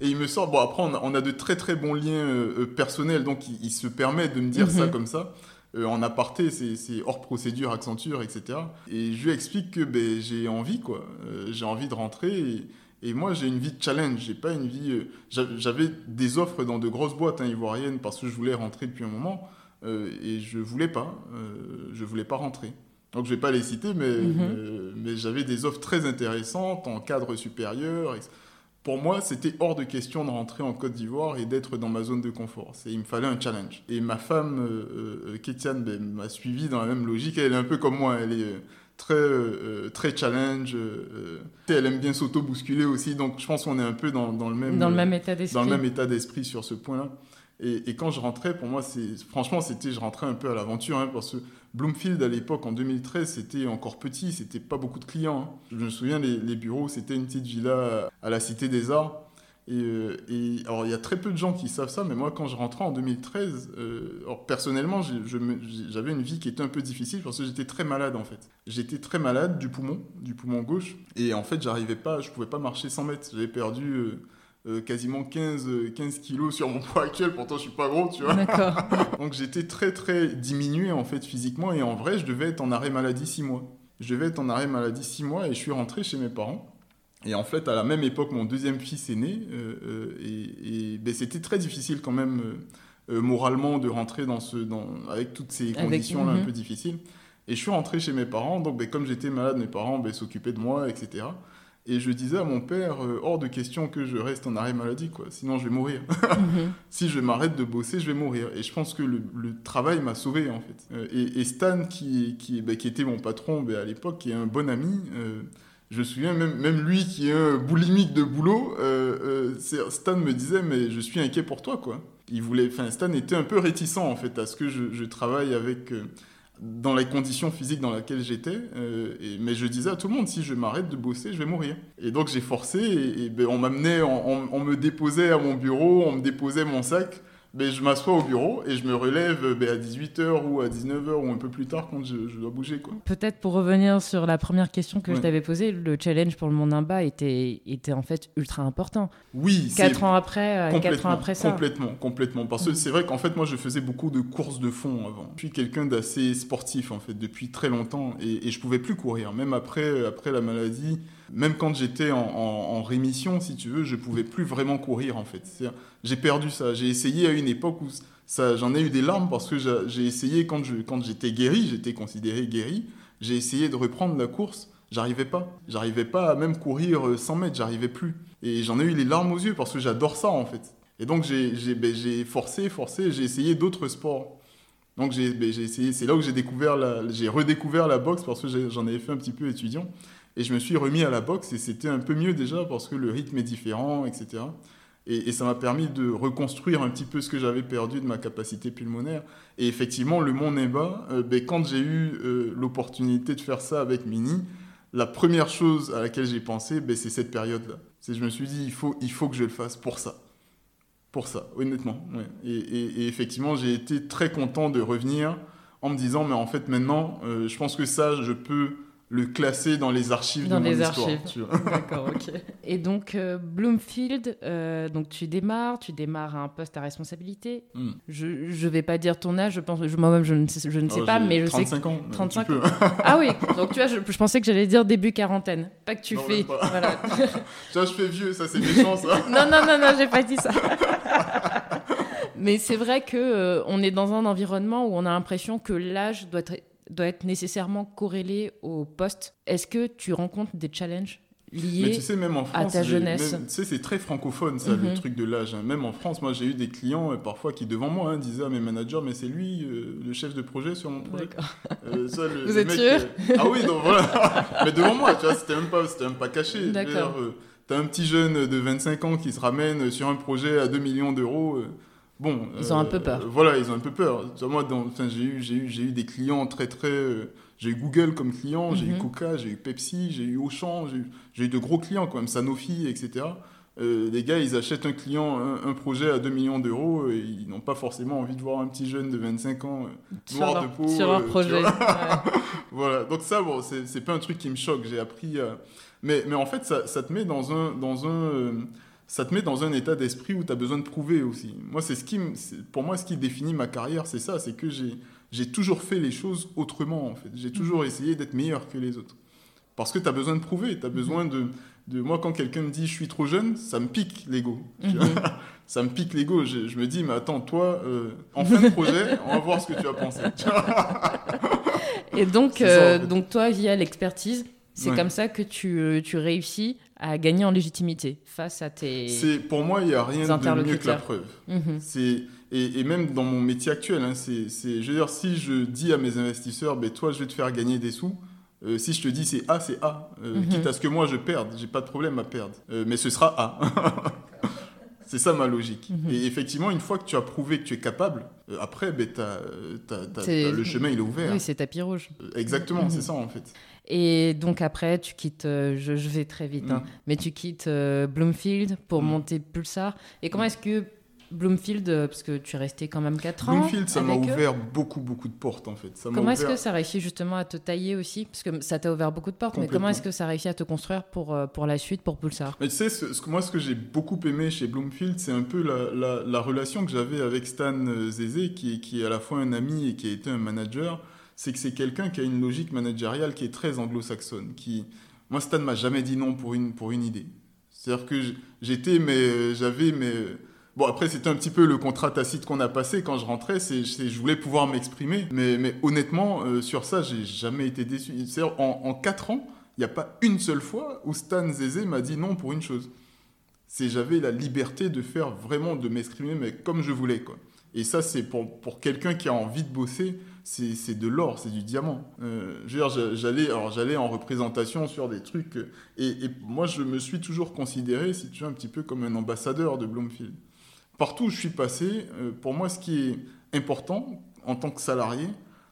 Et il me sort. Bon, après, on a, de très très bons liens euh, euh, personnels, donc il, se permet de me dire ça mhm. comme ça. Euh, en aparté, c'est hors procédure, Accenture, etc. Et je lui explique que ben, j'ai envie, quoi. j'ai envie de rentrer. Et, moi, j'ai une vie de challenge. J'ai pas une vie. J'avais des offres dans de grosses boîtes hein, ivoiriennes parce que je voulais rentrer depuis un moment. Euh, et je voulais pas, euh, je voulais pas rentrer. Donc je vais pas les citer, mais, mhm. mais, j'avais des offres très intéressantes en cadre supérieur. Pour moi, c'était hors de question de rentrer en Côte d'Ivoire et d'être dans ma zone de confort. Il me fallait un challenge. Et ma femme, euh, Kétiane, ben, m'a suivi dans la même logique. Elle est un peu comme moi. Elle est très, très challenge. elle aime bien s'auto-bousculer aussi. Donc je pense qu'on est un peu dans, dans le même, dans le même état d'esprit. Dans le même état d'esprit sur ce point-là. Et, quand je rentrais, pour moi, franchement, c'était, je rentrais un peu à l'aventure, hein, parce que Bloomfield à l'époque, en 2013, c'était encore petit, c'était pas beaucoup de clients. Hein. Je me souviens, les, bureaux, c'était une petite villa à la Cité des Arts. Euh, et, alors, il y a très peu de gens qui savent ça, mais moi, quand je rentrais en 2013, euh, alors, personnellement, j'avais une vie qui était un peu difficile parce que j'étais très malade en fait. J'étais très malade du poumon, du poumon gauche, et en fait, j'arrivais pas, je pouvais pas marcher 100 mètres. J'avais perdu. Euh, euh, quasiment 15, 15 kilos sur mon poids actuel, pourtant je suis pas gros, tu vois. Donc j'étais très très diminué en fait physiquement et en vrai je devais être en arrêt maladie 6 mois. Je devais être en arrêt maladie 6 mois et je suis rentré chez mes parents. Et en fait, à la même époque, mon deuxième fils est né. Euh, euh, et, ben, c'était très difficile quand même, moralement, de rentrer dans ce, dans, avec toutes ces conditions-là un mhm. peu difficiles. Et je suis rentré chez mes parents. Donc, ben, comme j'étais malade, mes parents ben, s'occupaient de moi, etc. Et je disais à mon père, euh, hors de question que je reste en arrêt maladie, quoi. Sinon, je vais mourir. Mhm. si je m'arrête de bosser, je vais mourir. Et je pense que le, travail m'a sauvé, en fait. Euh, et, Stan, qui, qui, bah, qui, était mon patron bah, à l'époque, qui est un bon ami, euh, je me souviens, même, même lui qui est un boulimique de boulot, Stan me disait, mais je suis inquiet pour toi, quoi. Il voulait, Stan était un peu réticent, en fait, à ce que je, je travaille avec dans les conditions physiques dans lesquelles j'étais. Euh, mais je disais à tout le monde, si je m'arrête de bosser, je vais mourir. Et donc j'ai forcé, et, ben, on m'amenait, on, me déposait à mon bureau, on me déposait mon sac ben, je m'assois au bureau et je me relève ben, à 18h ou à 19h ou un peu plus tard quand je, dois bouger. Peut-être pour revenir sur la première question que je t'avais posée, le challenge pour le monde bas était, était en fait ultra important. Oui. Quatre ans après, euh, quatre ans après ça. Complètement, complètement. Parce que mm. c'est vrai qu'en fait, moi, je faisais beaucoup de courses de fond avant. Je suis quelqu'un d'assez sportif en fait depuis très longtemps et, et je pouvais plus courir, même après, après la maladie même quand j'étais en, rémission, si tu veux, je pouvais plus vraiment courir en fait. J'ai perdu ça. J'ai essayé à une époque où j'en ai eu des larmes parce que j'ai essayé quand j'étais guéri, j'étais considéré guéri. J'ai essayé de reprendre la course, j'arrivais pas. J'arrivais pas à même courir 100 mètres, j'arrivais plus. Et j'en ai eu les larmes aux yeux parce que j'adore ça en fait. Et donc j'ai ben, forcé, forcé, j'ai essayé d'autres sports. Donc j'ai ben, essayé, c'est là où j'ai découvert j'ai redécouvert la boxe parce que j'en avais fait un petit peu étudiant. Et je me suis remis à la boxe et c'était un peu mieux déjà parce que le rythme est différent, etc. Et, ça m'a permis de reconstruire un petit peu ce que j'avais perdu de ma capacité pulmonaire. Et effectivement, le Mont Nemba, euh, ben, quand j'ai eu euh, l'opportunité de faire ça avec Mini, la première chose à laquelle j'ai pensé, ben, c'est cette période-là. Je me suis dit, il faut, il faut que je le fasse pour ça. pour ça, honnêtement. Et, effectivement, j'ai été très content de revenir en me disant, mais en fait, maintenant, euh, je pense que ça, je peux le classer dans les archives dans de les mon archives. histoire. D'accord, ok. Et donc euh, Bloomfield, euh, donc tu démarres, tu démarres à un poste à responsabilité. Hmm. Je ne vais pas dire ton âge, je pense, moi-même je ne sais, je ne sais Oh, pas, mais je sais. 35 ans. 35 tu peux. Ah oui, donc tu vois, je, je pensais que j'allais dire début quarantaine, pas que tu Non, fais. Voilà. Tu vois, je fais vieux, ça c'est méchant ça. non, non, non, non, j'ai pas dit ça. Mais c'est vrai que euh, on est dans un environnement où on a l'impression que l'âge doit être, doit être nécessairement corrélé au poste. Est-ce que tu rencontres des challenges Mais liés tu sais, même en France, ta j'ai- jeunesse? même- tu sais, c'est très francophone, ça, Mhm. le truc de l'âge. hein. Même en France, moi, j'ai eu des clients, euh, parfois, qui, devant moi, hein, disaient à mes managers, mais c'est lui, euh, le chef de projet sur mon projet. Euh, ça, le- Vous le êtes mec, sûr? euh, Ah oui, donc voilà. mais devant moi, tu vois, c'était même pas, c'était même pas caché. D'accord. T'as un petit jeune de 25 ans qui se ramène sur un projet à 2 millions d'euros. Bon, Ils ont un peu peur. euh, voilà, ils ont un peu peur. Moi, j'ai eu, j'ai eu, j'ai eu des clients très très. euh, j'ai eu Google comme client, j'ai eu Mhm. Coca, j'ai eu Pepsi, j'ai eu Auchan, j'ai eu, de gros clients quand même, Sanofi, etc. Euh, les gars, ils achètent un client, un, un projet à 2 millions d'euros, et ils n'ont pas forcément envie de voir un petit jeune de 25 ans euh, noir leur, de peau. sur leur euh, projet. Ouais. Voilà, donc ça, bon, c'est pas un truc qui me choque. J'ai appris. Mais, mais en fait, ça, ça te met dans un. Dans un ça te met dans un état d'esprit où tu as besoin de prouver aussi. Moi, c'est ce qui, pour moi, ce qui définit ma carrière, c'est ça, c'est que j'ai, toujours fait les choses autrement, en fait. J'ai Mhm. toujours essayé d'être meilleur que les autres. Parce que tu as besoin de prouver, tu as besoin de, de... Moi, quand quelqu'un me dit je suis trop jeune, ça me pique l'ego. Mhm. ça me pique l'ego. Je, je me dis, mais attends, toi, euh, en fin de projet, on va voir ce que tu. Tu vois. Et donc, ça, euh, en fait. donc toi, via l'expertise, c'est Ouais. comme ça que tu, euh, tu réussis à gagner en légitimité face à tes C'est, pour moi, il n'y a rien de mieux que la preuve. Mhm. C'est, et, et même dans mon métier actuel, hein, c'est, je veux dire, si je dis à mes investisseurs, ben, toi, je vais te faire gagner des sous, euh, si je te dis c'est A, c'est A. Euh, Mhm. Quitte à ce que moi je perde, j'ai pas de problème à perdre. Euh, mais ce sera A. c'est ça ma logique. Mhm. Et effectivement, une fois que tu as prouvé que tu es capable, après, ben, C'est- t'as- le chemin il est ouvert. Oui, c'est tapis rouge. Exactement, c'est ça en fait. Et donc après, tu quittes, euh, je, je vais très vite, hein, Mm. mais tu quittes euh, Bloomfield pour Mm. monter Pulsar. Et comment est-ce que Bloomfield, euh, parce que tu es resté quand même 4 ans Bloomfield, ça m'a eux, ouvert beaucoup, beaucoup de portes en fait. Ça Comment est-ce que ça réussit justement à te tailler aussi? Parce que ça t'a ouvert beaucoup de portes, mais comment est-ce que ça réussit à te construire pour, pour la suite, pour Pulsar? Mais tu sais, ce, ce que- moi, ce que j'ai beaucoup aimé chez Bloomfield, c'est un peu la, la- la relation que j'avais avec Stan Zézé, qui est à la fois un ami et qui a été un manager. C'est que c'est quelqu'un qui a une logique managériale qui est très anglo-saxonne. Qui... Moi, Stan m'a jamais dit non pour une, pour une idée. C'est-à-dire que j'étais, mais euh, j'avais, mais. euh, Bon, après, c'était un petit peu le contrat tacite qu'on a passé quand je rentrais. C'est- je voulais pouvoir m'exprimer. Mais, mais honnêtement, euh, sur ça, j'ai jamais été déçu. C'est-à-dire, en, en quatre ans, il n'y a pas une seule fois où Stan Zézé m'a dit non pour une chose. C'est j'avais la liberté de faire vraiment, de m'exprimer, mais comme je voulais. Quoi. Et ça, c'est pour, pour quelqu'un qui a envie de bosser, c'est de l'or, c'est du diamant. Euh, j'allais, j'allais en représentation sur des trucs, euh, et, moi, je me suis toujours considéré, si tu veux, un petit peu comme un ambassadeur de Bloomfield. Partout où je suis passé, euh, pour moi, ce qui est important en tant que salarié,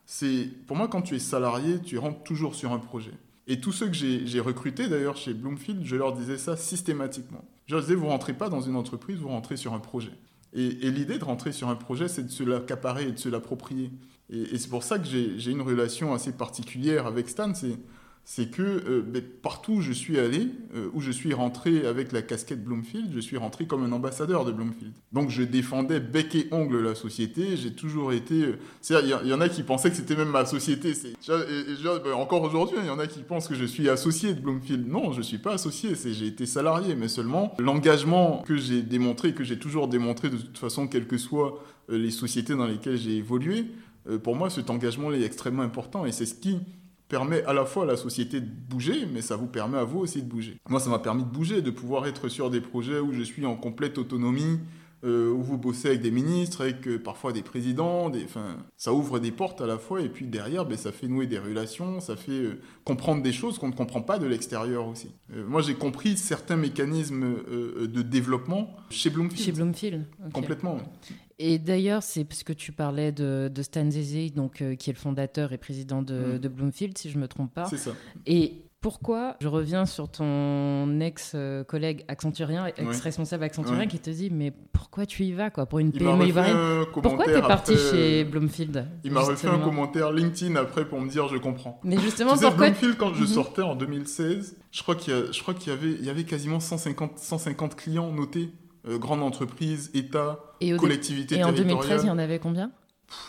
c'est, pour moi, quand tu es salarié, tu rentres toujours sur un projet. Et tous ceux que j'ai j'ai recrutés, d'ailleurs, chez Bloomfield, je leur disais ça systématiquement. Je leur disais, vous rentrez pas dans une entreprise, vous rentrez sur un projet. Et, et l'idée de rentrer sur un projet, c'est de se l'accaparer et de se l'approprier. Et, c'est pour ça que j'ai une relation assez particulière avec Stan. C'est que euh, ben, partout où je suis allé, euh, où je suis rentré avec la casquette Bloomfield, je suis rentré comme un ambassadeur de Bloomfield. Donc je défendais bec et ongle la société. J'ai toujours été. euh, Il y, y en a qui pensaient que c'était même ma société. Et, ben, encore aujourd'hui, il y en a qui pensent que je suis associé de Bloomfield. Non, je suis pas associé. J'ai été salarié, mais seulement l'engagement que j'ai démontré, que j'ai toujours démontré de toute façon, quelles que soient euh, les sociétés dans lesquelles j'ai évolué. Euh, pour moi, cet engagement est extrêmement important et c'est ce qui permet à la fois à la société de bouger, mais ça vous permet à vous aussi de bouger. Moi, ça m'a permis de bouger, de pouvoir être sur des projets où je suis en complète autonomie, euh, où vous bossez avec des ministres, avec euh, parfois des présidents, des, ça ouvre des portes à la fois, et puis derrière, ben, ça fait nouer des relations, ça fait euh, comprendre des choses qu'on ne comprend pas de l'extérieur aussi. Moi, j'ai compris certains mécanismes de développement chez Bloomfield. Chez Bloomfield. Complètement. Et d'ailleurs, c'est parce que tu parlais de, de Stan Zézé, donc, euh, qui est le fondateur et président de, Mm. de Bloomfield, si je ne me trompe pas. C'est ça. Et Pourquoi Je reviens sur ton ex-collègue accenturien, ex-responsable accenturien, qui te dit Mais pourquoi tu y vas quoi, pour une PME ivoirienne Pourquoi tu es parti chez Bloomfield Il m'a refait un commentaire LinkedIn après pour me dire Je comprends. Mais justement, tu sais, Bloomfield, quand je mhm. sortais en 2016, je crois qu'il y, qu y, avait, il y avait quasiment 150, 150 clients notés, euh, grandes entreprises, État, collectivités Et en 2013, il y en avait combien?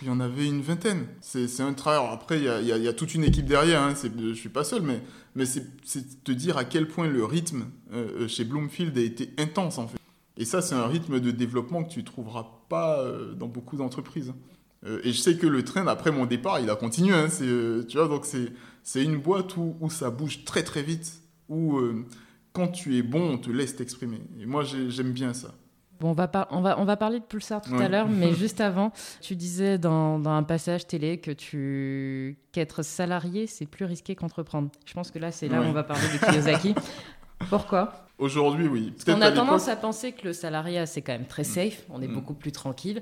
Il y en avait une vingtaine. C'est un travail. après, il y, a, il, y a, toute une équipe derrière. Hein. Je ne suis pas seul, mais, mais c'est te dire à quel point le rythme euh, chez Bloomfield a été intense, en fait. Et ça, c'est un rythme de développement que tu ne trouveras pas euh, dans beaucoup d'entreprises. Euh, et je sais que le train, après mon départ, il a continué. Hein. tu vois, donc c'est une boîte où, où, ça bouge très très vite, où quand tu es bon, on te laisse t'exprimer. Et moi, j'aime bien ça. Bon, on, va on, va, on va parler de Pulsar tout à l'heure, mais juste avant, tu disais dans, dans, un passage télé que tu qu'être salarié, c'est plus risqué qu'entreprendre. Je pense que là, c'est là où on va parler de Kiyosaki. Pourquoi? Aujourd'hui, oui. On a tendance à penser que le salariat, c'est quand même très mm. safe, on est mm. beaucoup plus tranquille.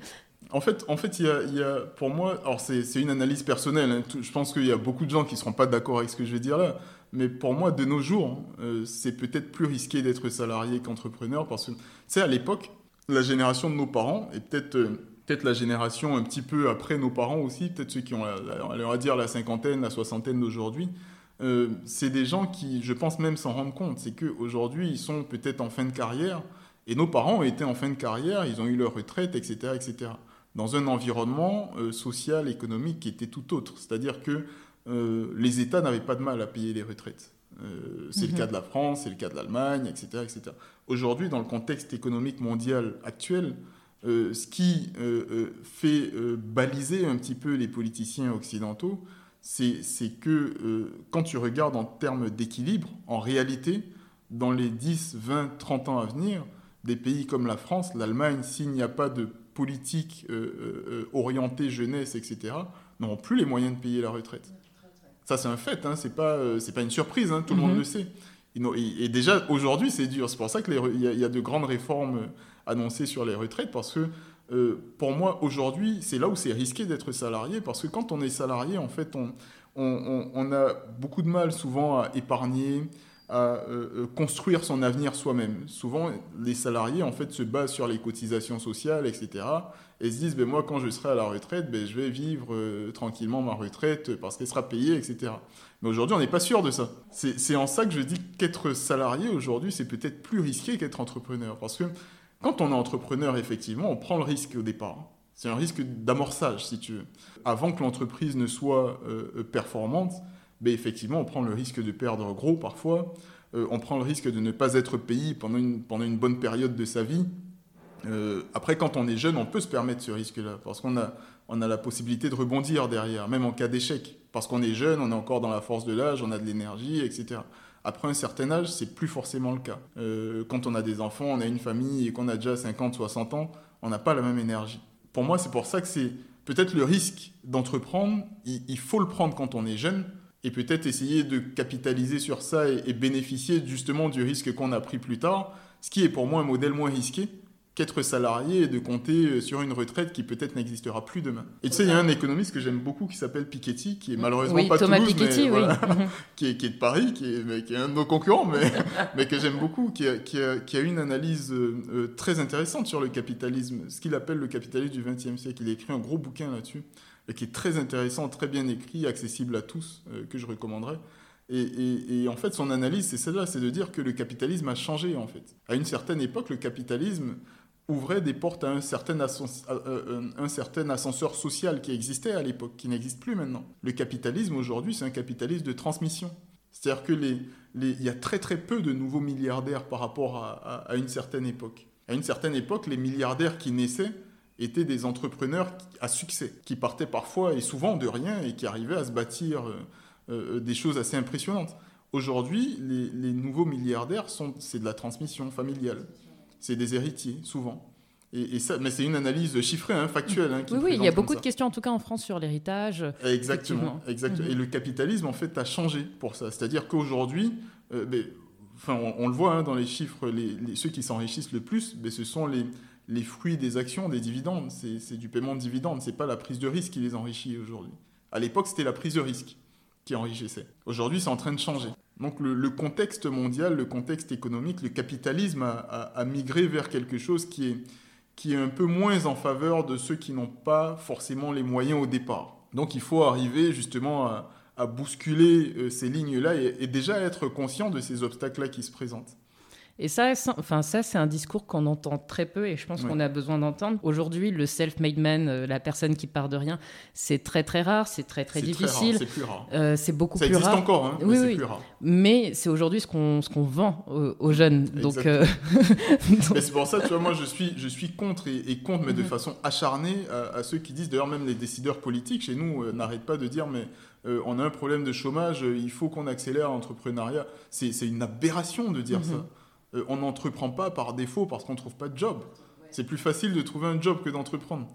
En fait, en fait, il y a, il y a pour moi, alors c'est une analyse personnelle. Hein. je pense qu'il y a beaucoup de gens qui ne seront pas d'accord avec ce que je vais dire là. Mais pour moi, de nos jours, euh, c'est peut-être plus risqué d'être salarié qu'entrepreneur parce que, tu sais, à l'époque, la génération de nos parents, et peut-être euh, peut-être la génération un petit peu après nos parents aussi, peut-être ceux qui ont, on va dire, la cinquantaine, la soixantaine d'aujourd'hui, euh, c'est des gens qui, je pense même s'en rendre compte, c'est qu'aujourd'hui, ils sont peut-être en fin de carrière, et nos parents été en fin de carrière, ils ont eu leur retraite, etc., etc., dans un environnement euh, social, économique qui était tout autre. C'est-à-dire que les États n'avaient pas de mal à payer les retraites. Euh, c'est le mhm. cas de la France, c'est le cas de l'Allemagne, etc. etc. Aujourd'hui, dans le contexte économique mondial actuel, euh, ce qui euh, fait baliser un petit peu les politiciens occidentaux, c'est que quand tu regardes en termes d'équilibre, en réalité, dans les 10, 20, 30 ans à venir, des pays comme la France, l'Allemagne, s'il n'y a pas de politique orientée jeunesse, etc., n'auront plus les moyens de payer la retraite. Ça, c'est un fait, hein, c'est pas, euh, c'est pas une surprise, hein, tout le monde mhm. le sait. Et déjà, aujourd'hui, c'est dur. C'est pour ça qu'il y, y, a de grandes réformes euh, annoncées sur les retraites, parce que euh, pour moi, aujourd'hui, c'est là où c'est risqué d'être salarié, parce que quand on est salarié, en fait, on, on, on a beaucoup de mal souvent à épargner, à construire son avenir soi-même. Souvent, les salariés, en fait, se basent sur les cotisations sociales, etc et se disent, ben, moi, quand je serai à la retraite, ben, je vais vivre euh, tranquillement ma retraite parce qu'elle sera payée, etc. Mais aujourd'hui, on n'est pas sûr de ça. C'est en ça que je dis qu'être salarié aujourd'hui, c'est peut-être plus risqué qu'être entrepreneur. Parce que quand on est entrepreneur, effectivement, on prend le risque au départ. C'est un risque d'amorçage, si tu veux. Avant que l'entreprise ne soit euh, performante, ben, effectivement, on prend le risque de perdre gros parfois. Euh, on prend le risque de ne pas être payé pendant une, pendant une bonne période de sa vie. Euh, après, quand on est jeune, on peut se permettre ce risque-là, parce qu'on a, on a la possibilité de rebondir derrière, même en cas d'échec. Parce qu'on est jeune, on est encore dans la force de l'âge, on a de l'énergie, etc. Après un certain âge, c'est plus forcément le cas. Euh, quand on a des enfants, on a une famille et qu'on a déjà 50, 60 ans, on n'a pas la même énergie. Pour moi, c'est pour ça que c'est peut-être le risque d'entreprendre, il, faut le prendre quand on est jeune, et peut-être essayer de capitaliser sur ça et bénéficier justement du risque qu'on a pris plus tard, ce qui est pour moi un modèle moins risqué, qu'être salarié et de compter euh, sur une retraite qui peut-être n'existera plus demain. Et tu sais, il y a un économiste que j'aime beaucoup qui s'appelle Piketty, qui est malheureusement pas Thomas Toulouse, Piketty, mais, oui. qui, est, qui, est, de Paris, qui est, qui est, un de nos concurrents, mais, mais que j'aime beaucoup, qui a, qui, a, qui a, une analyse euh, euh, très intéressante sur le capitalisme, ce qu'il appelle le capitalisme du XXe siècle. Il a écrit un gros bouquin là-dessus, qui est très intéressant, très bien écrit, accessible à tous, que je recommanderais. Et, et, et, en fait, son analyse, c'est celle-là, c'est de dire que le capitalisme a changé, en fait. À une certaine époque, le capitalisme ouvrait des portes à un certain, un certain ascenseur social qui existait à l'époque, qui n'existe plus maintenant. Le capitalisme aujourd'hui, c'est un capitalisme de transmission. C'est-à-dire que y a très très peu de nouveaux milliardaires par rapport à, une certaine époque. À une certaine époque, les milliardaires qui naissaient étaient des entrepreneurs à succès, qui partaient parfois et souvent de rien et qui arrivaient à se bâtir euh, euh, des choses assez impressionnantes. Aujourd'hui, les, les nouveaux milliardaires, c'est de la transmission familiale c'est des héritiers, souvent. Et, ça, mais c'est une analyse chiffrée, hein, factuelle. Hein, oui, oui, il y a beaucoup de questions, en tout cas en France, sur l'héritage. Exactement, exactement. Mhm. Et le capitalisme, en fait, a changé pour ça. C'est-à-dire qu'aujourd'hui, euh, ben, enfin, on, le voit hein, dans les chiffres, les, ceux qui s'enrichissent le plus, ben, ce sont les, les fruits des actions, des dividendes. C'est du paiement de dividendes. C'est pas la prise de risque qui les enrichit aujourd'hui. À l'époque, c'était la prise de risque. Qui enrichissait. Aujourd'hui, c'est en train de changer. Donc le, contexte mondial, le contexte économique, le capitalisme a, migré vers quelque chose qui est, qui est un peu moins en faveur de ceux qui n'ont pas forcément les moyens au départ. Donc il faut arriver justement à, bousculer euh, ces lignes-là et, et, déjà être conscient de ces obstacles-là qui se présentent. Et ça, enfin, ça c'est un discours qu'on entend très peu et je pense qu'on a besoin d'entendre. Aujourd'hui, le self-made man, euh, la personne qui part de rien, c'est très très rare, c'est très très difficile. C'est plus rare. Euh, c'est beaucoup ça plus rare. Ça existe encore, hein, oui, mais oui. plus rare. Mais c'est aujourd'hui ce qu'on ce qu'on vend aux, jeunes. Donc, euh, c'est pour ça, tu vois, moi je suis je suis contre et, contre, mais de mhm. façon acharnée à, ceux qui disent. D'ailleurs, même les décideurs politiques chez nous n'arrêtent pas de dire, mais on a un problème de chômage, il faut qu'on accélère l'entrepreneuriat. C'est une aberration de dire mhm. ça. Euh, on n'entreprend pas par défaut parce qu'on ne trouve pas de job. C'est plus facile de trouver un job que d'entreprendre.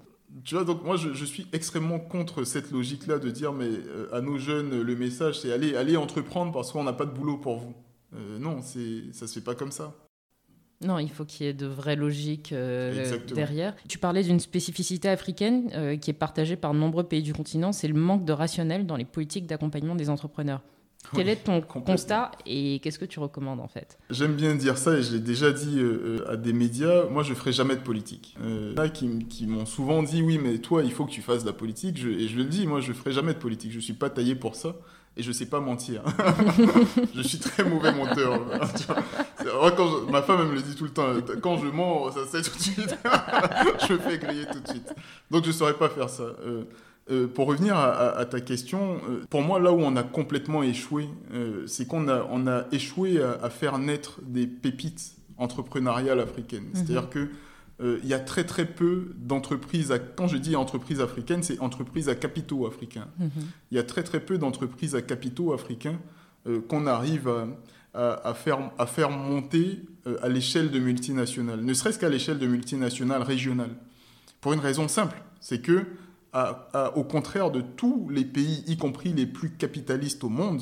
Tu vois, donc moi, je, suis extrêmement contre cette logique-là de dire, mais euh, à nos jeunes, le message, c'est allez, allez entreprendre parce qu'on n'a pas de boulot pour vous. Euh, non, c'est, ça se fait pas comme ça. Non, il faut qu'il y ait de vraies logiques derrière. Tu parlais d'une spécificité africaine qui est partagée par de nombreux pays du continent, c'est le manque de rationnel dans les politiques d'accompagnement des entrepreneurs. Quel est ton constat et qu'est-ce que tu recommandes en fait? J'aime bien dire ça et je l'ai déjà dit euh, euh, à des médias. Moi, je ferai jamais de politique. Euh, là, qui, qui m'ont souvent dit oui, mais toi, il faut que tu fasses de la politique. et je le dis, moi, je ferai jamais de politique. Je suis pas taillé pour ça et je sais pas mentir. je suis très mauvais menteur. quand ma femme elle me le dit tout le temps. Quand je mens, ça c'est tout de suite. je me fais griller tout de suite. Donc je saurais pas faire ça. Euh, pour revenir à, ta question, euh, pour moi, là où on a complètement échoué, euh, c'est qu'on a, on a échoué à, faire naître des pépites entrepreneuriales africaines. Mhm. C'est-à-dire que il y a très très peu d'entreprises, quand je dis entreprises africaines, c'est entreprises à capitaux africains. Mhm. Il y a très très peu d'entreprises à capitaux africains qu'on arrive à, faire, à faire monter à l'échelle de multinationales, ne serait-ce qu'à l'échelle de multinationales régionales. Pour une raison simple, c'est que au contraire de tous les pays, y compris les plus capitalistes au monde,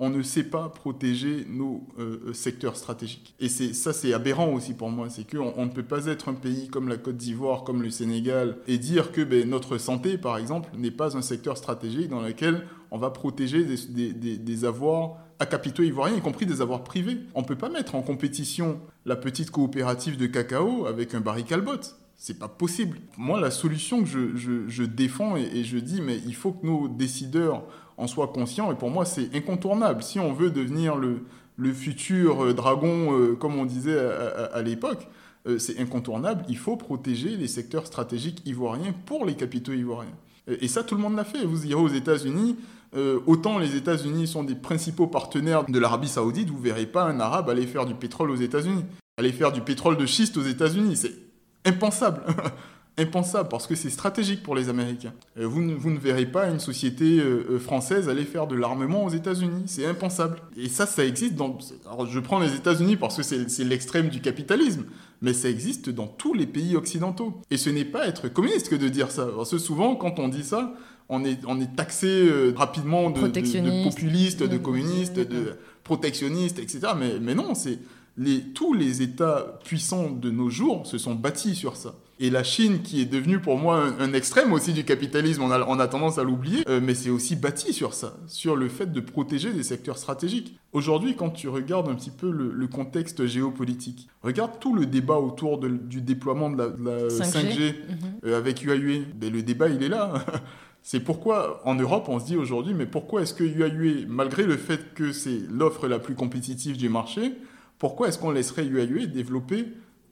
on ne sait pas protéger nos euh, secteurs stratégiques. Et ça, c'est aberrant aussi pour moi. C'est qu'on on ne peut pas être un pays comme la Côte d'Ivoire, comme le Sénégal, et dire que ben, notre santé, par exemple, n'est pas un secteur stratégique dans lequel on va protéger des, avoirs à capitaux ivoiriens, y compris des avoirs privés. On ne peut pas mettre en compétition la petite coopérative de cacao avec un Barry Calbot. C'est pas possible. Moi, la solution que je, défends et, je dis, mais il faut que nos décideurs en soient conscients. Et pour moi, c'est incontournable. Si on veut devenir le, futur euh, dragon, euh, comme on disait à, l'époque, euh, c'est incontournable. Il faut protéger les secteurs stratégiques ivoiriens pour les capitaux ivoiriens. Et, ça, tout le monde l'a fait. Vous irez aux États-Unis. autant les États-Unis sont des principaux partenaires de l'Arabie Saoudite, vous verrez pas un Arabe aller faire du pétrole aux États-Unis, aller faire du pétrole de schiste aux États-Unis. C'est impensable. impensable parce que c'est stratégique pour les Américains. Euh, vous, ne, vous ne verrez pas une société euh, euh, française aller faire de l'armement aux États-Unis. C'est impensable. Et ça, ça existe dans. Alors, je prends les États-Unis parce que c'est l'extrême du capitalisme, mais ça existe dans tous les pays occidentaux. Et ce n'est pas être communiste que de dire ça. Parce que souvent, quand on dit ça, on est, on est taxé rapidement de, de, populiste, de communiste, de protectionniste, etc. Mais, mais non, c'est tous les États puissants de nos jours se sont bâtis sur ça. Et la Chine, qui est devenue pour moi un, extrême aussi du capitalisme, on a, tendance à l'oublier, euh, mais c'est aussi bâti sur ça, sur le fait de protéger des secteurs stratégiques. Aujourd'hui, quand tu regardes un petit peu le, contexte géopolitique, regarde tout le débat autour du déploiement de la, 5G, mhm. euh, avec Huawei. Ben, le débat, il est là. C'est pourquoi en Europe, on se dit aujourd'hui, mais pourquoi est-ce que Huawei, malgré le fait que c'est l'offre la plus compétitive du marché, pourquoi est-ce qu'on laisserait UAE développer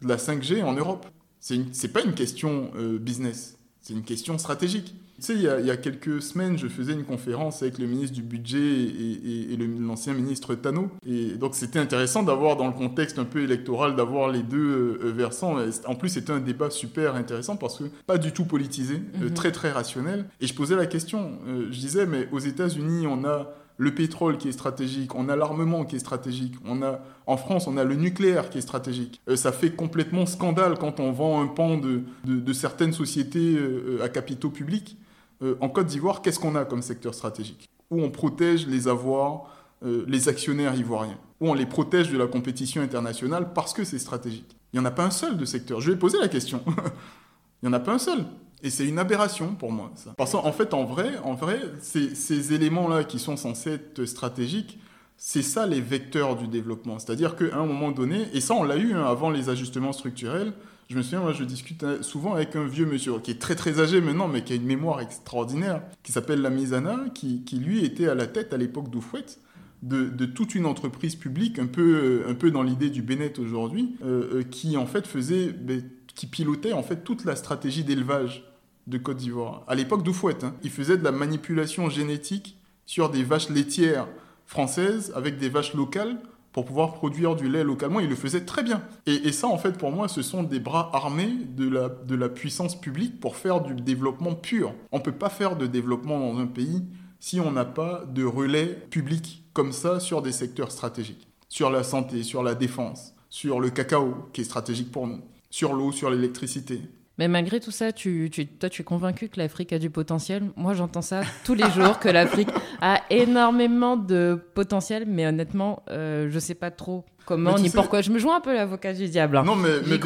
de la 5G en Europe? Ce n'est pas une question euh, business, c'est une question stratégique. Tu sais, il y, a, quelques semaines, je faisais une conférence avec le ministre du Budget et, l'ancien ministre Tano. Et donc, c'était intéressant d'avoir, dans le contexte un peu électoral, d'avoir les deux euh, versants. En plus, c'était un débat super intéressant parce que pas du tout politisé, euh, mhm. très, très rationnel. Et je posais la question, je disais, mais aux États-Unis, on a le pétrole qui est stratégique, on a l'armement qui est stratégique, on a en France on a le nucléaire qui est stratégique. Euh, ça fait complètement scandale quand on vend un pan de, de, certaines sociétés euh, à capitaux publics. Euh, en Côte d'Ivoire, qu'est-ce qu'on a comme secteur stratégique? Où on protège les avoirs, les actionnaires ivoiriens, où on les protège de la compétition internationale parce que c'est stratégique. Il n'y en a pas un seul de secteur. Je vais poser la question. Il n'y en a pas un seul. Et c'est une aberration pour moi, ça. Parce qu'en fait, en vrai, en vrai ces, éléments-là qui sont censés être stratégiques, c'est ça les vecteurs du développement. C'est-à-dire qu'à un moment donné, et ça on l'a eu hein, avant les ajustements structurels, je me souviens, moi je discute souvent avec un vieux monsieur qui est très très âgé maintenant, mais qui a une mémoire extraordinaire, qui s'appelle la Misana, qui, qui, lui était à la tête à l'époque d'Oufouette. De, toute une entreprise publique, un peu, un peu dans l'idée du Bennett aujourd'hui, euh, euh, qui en fait faisait, ben, qui pilotait en fait toute la stratégie d'élevage de Côte d'Ivoire. À l'époque d'Oufouette, hein. il faisait de la manipulation génétique sur des vaches laitières françaises avec des vaches locales pour pouvoir produire du lait localement. Il le faisait très bien. Et, ça, en fait, pour moi, ce sont des bras armés de la, de la puissance publique pour faire du développement pur. On ne peut pas faire de développement dans un pays si on n'a pas de relais public comme ça sur des secteurs stratégiques. Sur la santé, sur la défense, sur le cacao, qui est stratégique pour nous, sur l'eau, sur l'électricité, mais malgré tout ça, tu, toi, tu es convaincu que l'Afrique a du potentiel. Moi, j'entends ça tous les jours, que l'Afrique a énormément de potentiel, mais honnêtement, euh, je ne sais pas trop comment ni pourquoi. Je me joins un peu l'avocat du diable. Hein. Non, mais, mais,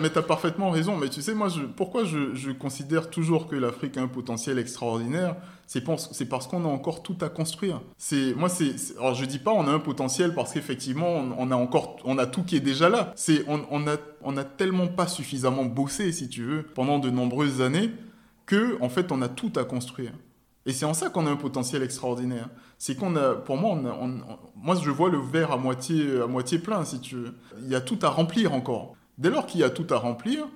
mais tu as, parfaitement raison. Mais tu sais, moi, je, pourquoi je, je, considère toujours que l'Afrique a un potentiel extraordinaire C'est parce qu'on a encore tout à construire. C'est Moi, c'est. Alors, je dis pas on a un potentiel parce qu'effectivement, on, a encore on a tout qui est déjà là. C'est on, on, a, on a tellement pas suffisamment bossé, si tu veux, pendant de nombreuses années, que, en fait, on a tout à construire. Et c'est en ça qu'on a un potentiel extraordinaire. C'est qu'on a, pour moi, on moi je vois le verre à moitié, à moitié plein, si tu veux. Il y a tout à remplir encore. Dès lors qu'il y a tout à remplir,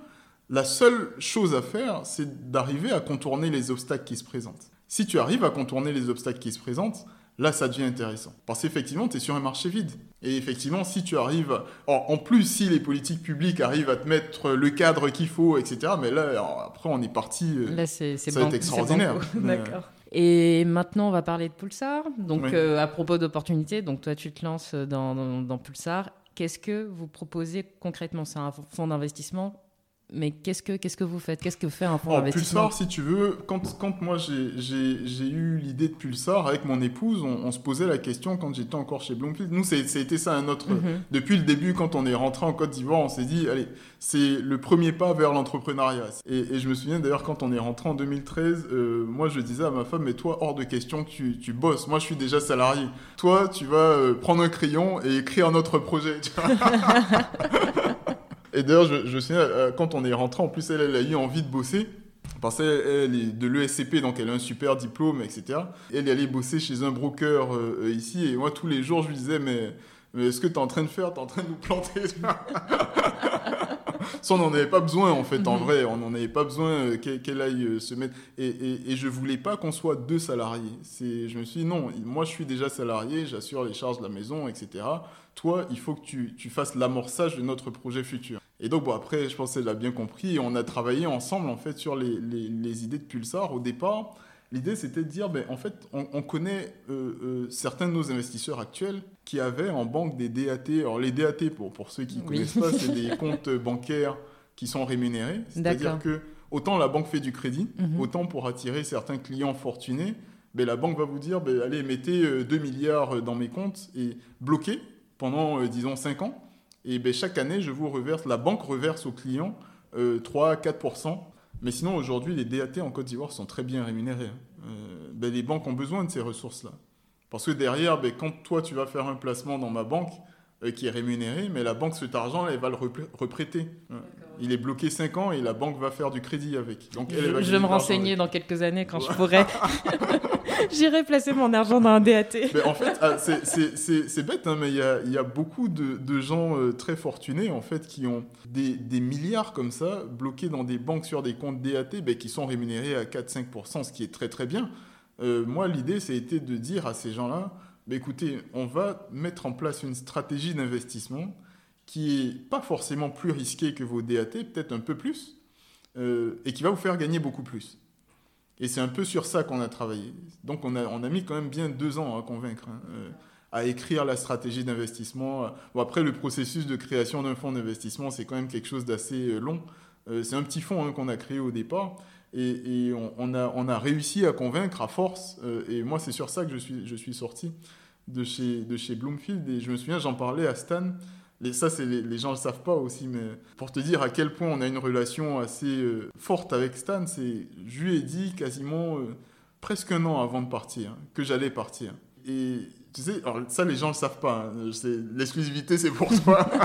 la seule chose à faire, c'est d'arriver à contourner les obstacles qui se présentent. Si tu arrives à contourner les obstacles qui se présentent, là ça devient intéressant. Parce qu'effectivement, tu es sur un marché vide. Et effectivement, si tu arrives... en plus, si les politiques publiques arrivent à te mettre le cadre qu'il faut, etc., mais là, après, on est parti... Euh, là, c'est ça va être extraordinaire. D'accord. Et maintenant, on va parler de Pulsar. Donc, euh, à propos d'opportunités, donc toi, tu te lances dans, dans, Pulsar. Qu'est-ce que vous proposez concrètement? C'est un fonds d'investissement mais qu'est-ce que, qu'est-ce que vous faites? Qu'est-ce que fait un fonds d'investissement Pulsar, si tu veux, quand, quand moi j'ai, j'ai, eu l'idée de Pulsar avec mon épouse, on, se posait la question quand j'étais encore chez Bloomfield. Nous, c'était ça un autre. Mhm. Depuis le début, quand on est rentré en Côte d'Ivoire, on s'est dit, allez, c'est le premier pas vers l'entrepreneuriat. Et, je me souviens d'ailleurs, quand on est rentré en 2013, euh, moi je disais à ma femme, mais toi, hors de question que tu, tu bosses. Moi, je suis déjà salarié. Toi, tu vas euh, prendre un crayon et écrire un autre projet. Et d'ailleurs, je, je euh, quand on est rentré, en plus, elle, elle a eu envie de bosser. Parce qu'elle est de l'ESCP, donc elle a un super diplôme, etc. Elle est allée bosser chez un broker euh, euh, ici. Et moi, tous les jours, je lui disais, mais, mais ce que tu es en train de faire? Tu es en train de nous planter? Ça, on n'en avait pas besoin, en fait, en mhm. vrai. On n'en avait pas besoin qu'elle aille se mettre. Et, et, et je voulais pas qu'on soit deux salariés. Je me suis dit, non, moi, je suis déjà salarié, j'assure les charges de la maison, etc. Toi, il faut que tu, tu fasses l'amorçage de notre projet futur. Et donc, bon, après, je pense qu'elle l'a bien compris. on a travaillé ensemble, en fait, sur les, les, idées de Pulsar. Au départ, l'idée, c'était de dire, ben, en fait, on, connaît euh, euh, certains de nos investisseurs actuels qui avaient en banque des DAT. Alors, les DAT, pour, pour ceux qui ne connaissent pas, c'est des comptes bancaires qui sont rémunérés. C'est-à-dire que autant la banque fait du crédit, mhm. autant pour attirer certains clients fortunés, ben, la banque va vous dire, ben, allez, mettez 2 euh, milliards dans mes comptes et bloquez pendant, disons, 5 ans. Et ben, chaque année, je vous reverse, la banque reverse aux clients 3-4%. Euh, Mais sinon, aujourd'hui, les DAT en Côte d'Ivoire sont très bien rémunérés. Hein. Euh, ben, les banques ont besoin de ces ressources-là. Parce que derrière, ben, quand toi, tu vas faire un placement dans ma banque euh, qui est rémunéré, mais la banque, cet argent, elle va le reprêter. Il est bloqué 5 ans et la banque va faire du crédit avec. Donc, je, je vais me renseigner dans quelques années quand je pourrai. J'irai placer mon argent dans un DAT. Mais en fait, ah, c'est bête, hein, mais il y a, y a, beaucoup de, de gens euh, très fortunés en fait qui ont des, des, milliards comme ça bloqués dans des banques sur des comptes DAT ben, qui sont rémunérés à 4-5%, ce qui est très très bien. Euh, moi, l'idée, c'était de dire à ces gens-là, ben, écoutez, on va mettre en place une stratégie d'investissement qui est pas forcément plus risquée que vos DAT, peut-être un peu plus, euh, et qui va vous faire gagner beaucoup plus. Et c'est un peu sur ça qu'on a travaillé. Donc on a, on a mis quand même bien deux ans à convaincre, hein, euh, à écrire la stratégie d'investissement. Bon, après, le processus de création d'un fonds d'investissement, c'est quand même quelque chose d'assez euh, long. C'est un petit fonds hein, qu'on a créé au départ. Et, et on, a, on, a, réussi à convaincre à force. et moi, c'est sur ça que je suis, je suis sorti de chez, de chez Bloomfield. Et je me souviens, j'en parlais à Stan. Les, ça, c'est les, gens ne le savent pas aussi, mais pour te dire à quel point on a une relation assez euh, forte avec Stan, c'est je lui ai dit quasiment euh, presque un an avant de partir que j'allais partir. Et tu sais, alors ça, les gens ne le savent pas. Hein. L'exclusivité, c'est pour toi.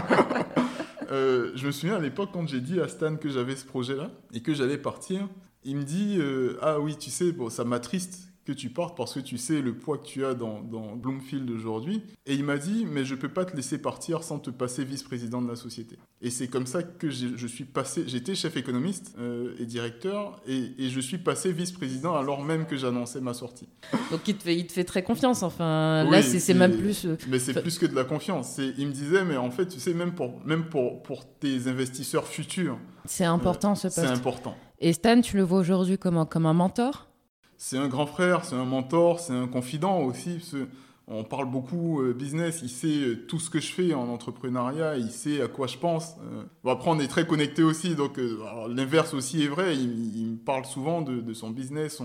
Euh, je me souviens à l'époque quand j'ai dit à Stan que j'avais ce projet-là et que j'allais partir, il me dit Ah oui, tu sais, bon, ça m'attriste que tu partes parce que tu sais le poids que tu as dans, dans Bloomfield aujourd'hui. Et il m'a dit, mais je peux pas te laisser partir sans te passer vice-président de la société. Et c'est comme ça que je suis passé, j'étais chef économiste euh, et directeur, et, et, je suis passé vice-président alors même que j'annonçais ma sortie. Donc il te fait, il te fait très confiance, enfin là c'est même plus... Euh, mais c'est plus que de la confiance. Il me disait, mais en fait, tu sais, même pour, même pour, pour tes investisseurs futurs... C'est important ce poste. C'est important. Et Stan, tu le vois aujourd'hui comme, comme un mentor? C'est un grand frère, c'est un mentor, c'est un confident aussi. On parle beaucoup euh, business, il sait euh, tout ce que je fais en entrepreneuriat, il sait à quoi je pense. Euh, bon, après, on est très connecté aussi, donc l'inverse aussi est vrai. Il, me parle souvent de, son business,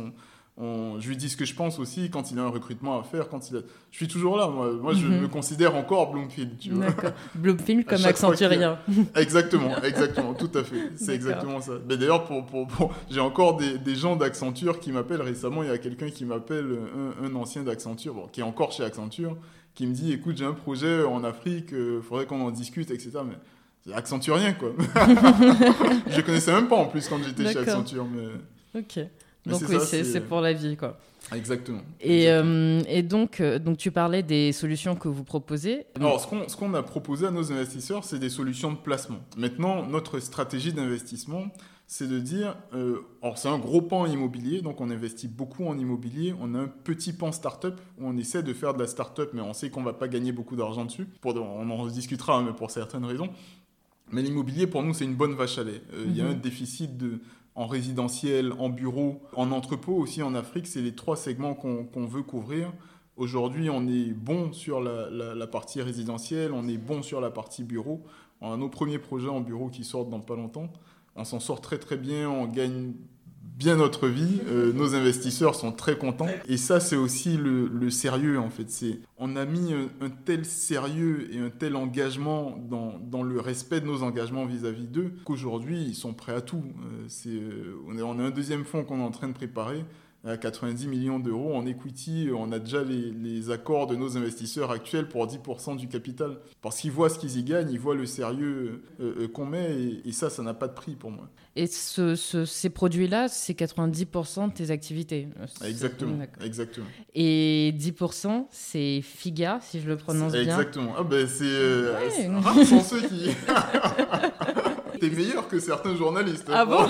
je lui dis ce que je pense aussi quand il a un recrutement à faire. Quand il a... Je suis toujours là. Moi, moi je mhm. me considère encore Bloomfield. Tu vois. Bloomfield comme accenturien. exactement, exactement, tout à fait. C'est exactement ça. Mais d'ailleurs, pour, pour, j'ai encore des, des gens d'Accenture qui m'appellent récemment. Il y a quelqu'un qui m'appelle, un, un, ancien d'Accenture, bon, qui est encore chez Accenture, qui me dit écoute, j'ai un projet en Afrique, il euh, faudrait qu'on en discute, etc. Mais c'est Accenturien, quoi. je connaissais même pas en plus quand j'étais chez Accenture. Mais... Ok. Donc oui, c'est pour la vie, quoi. Exactement. Et, euh, et donc, euh, donc, tu parlais des solutions que vous proposez. Alors, ce qu'on a proposé à nos investisseurs, c'est des solutions de placement. Maintenant, notre stratégie d'investissement, c'est de dire, euh, alors c'est un gros pan immobilier, donc on investit beaucoup en immobilier. On a un petit pan start-up où on essaie de faire de la start-up, mais on sait qu'on va pas gagner beaucoup d'argent dessus. Pour, on en discutera, mais pour certaines raisons. Mais l'immobilier, pour nous, c'est une bonne vache à lait. Il y a mhm. un déficit de, en résidentiel, en bureau, en entrepôt aussi en Afrique. C'est les trois segments qu'on veut couvrir. Aujourd'hui, on est bon sur la, partie résidentielle, on est bon sur la partie bureau. On a nos premiers projets en bureau qui sortent dans pas longtemps. On s'en sort très très bien, on gagne bien notre vie. Euh, nos investisseurs sont très contents. Et ça, c'est aussi le, sérieux, en fait. C'est, on a mis un, tel sérieux et un tel engagement dans, dans le respect de nos engagements vis-à-vis d'eux qu'aujourd'hui, ils sont prêts à tout. Euh, c'est, euh, on, on a un deuxième fonds qu'on est en train de préparer à 90 millions d'euros en equity. On a déjà les, accords de nos investisseurs actuels pour 10% du capital. Parce qu'ils voient ce qu'ils y gagnent, ils voient le sérieux euh, euh, qu'on met, et, ça, ça n'a pas de prix pour moi. Et ces produits-là, c'est 90% de tes activités Exactement, exactement. Et 10%, c'est FIGA, si je le prononce bien. Exactement. Ah ben c'est... Euh, ouais. sont ceux qui... T'es meilleur que certains journalistes. Ah bon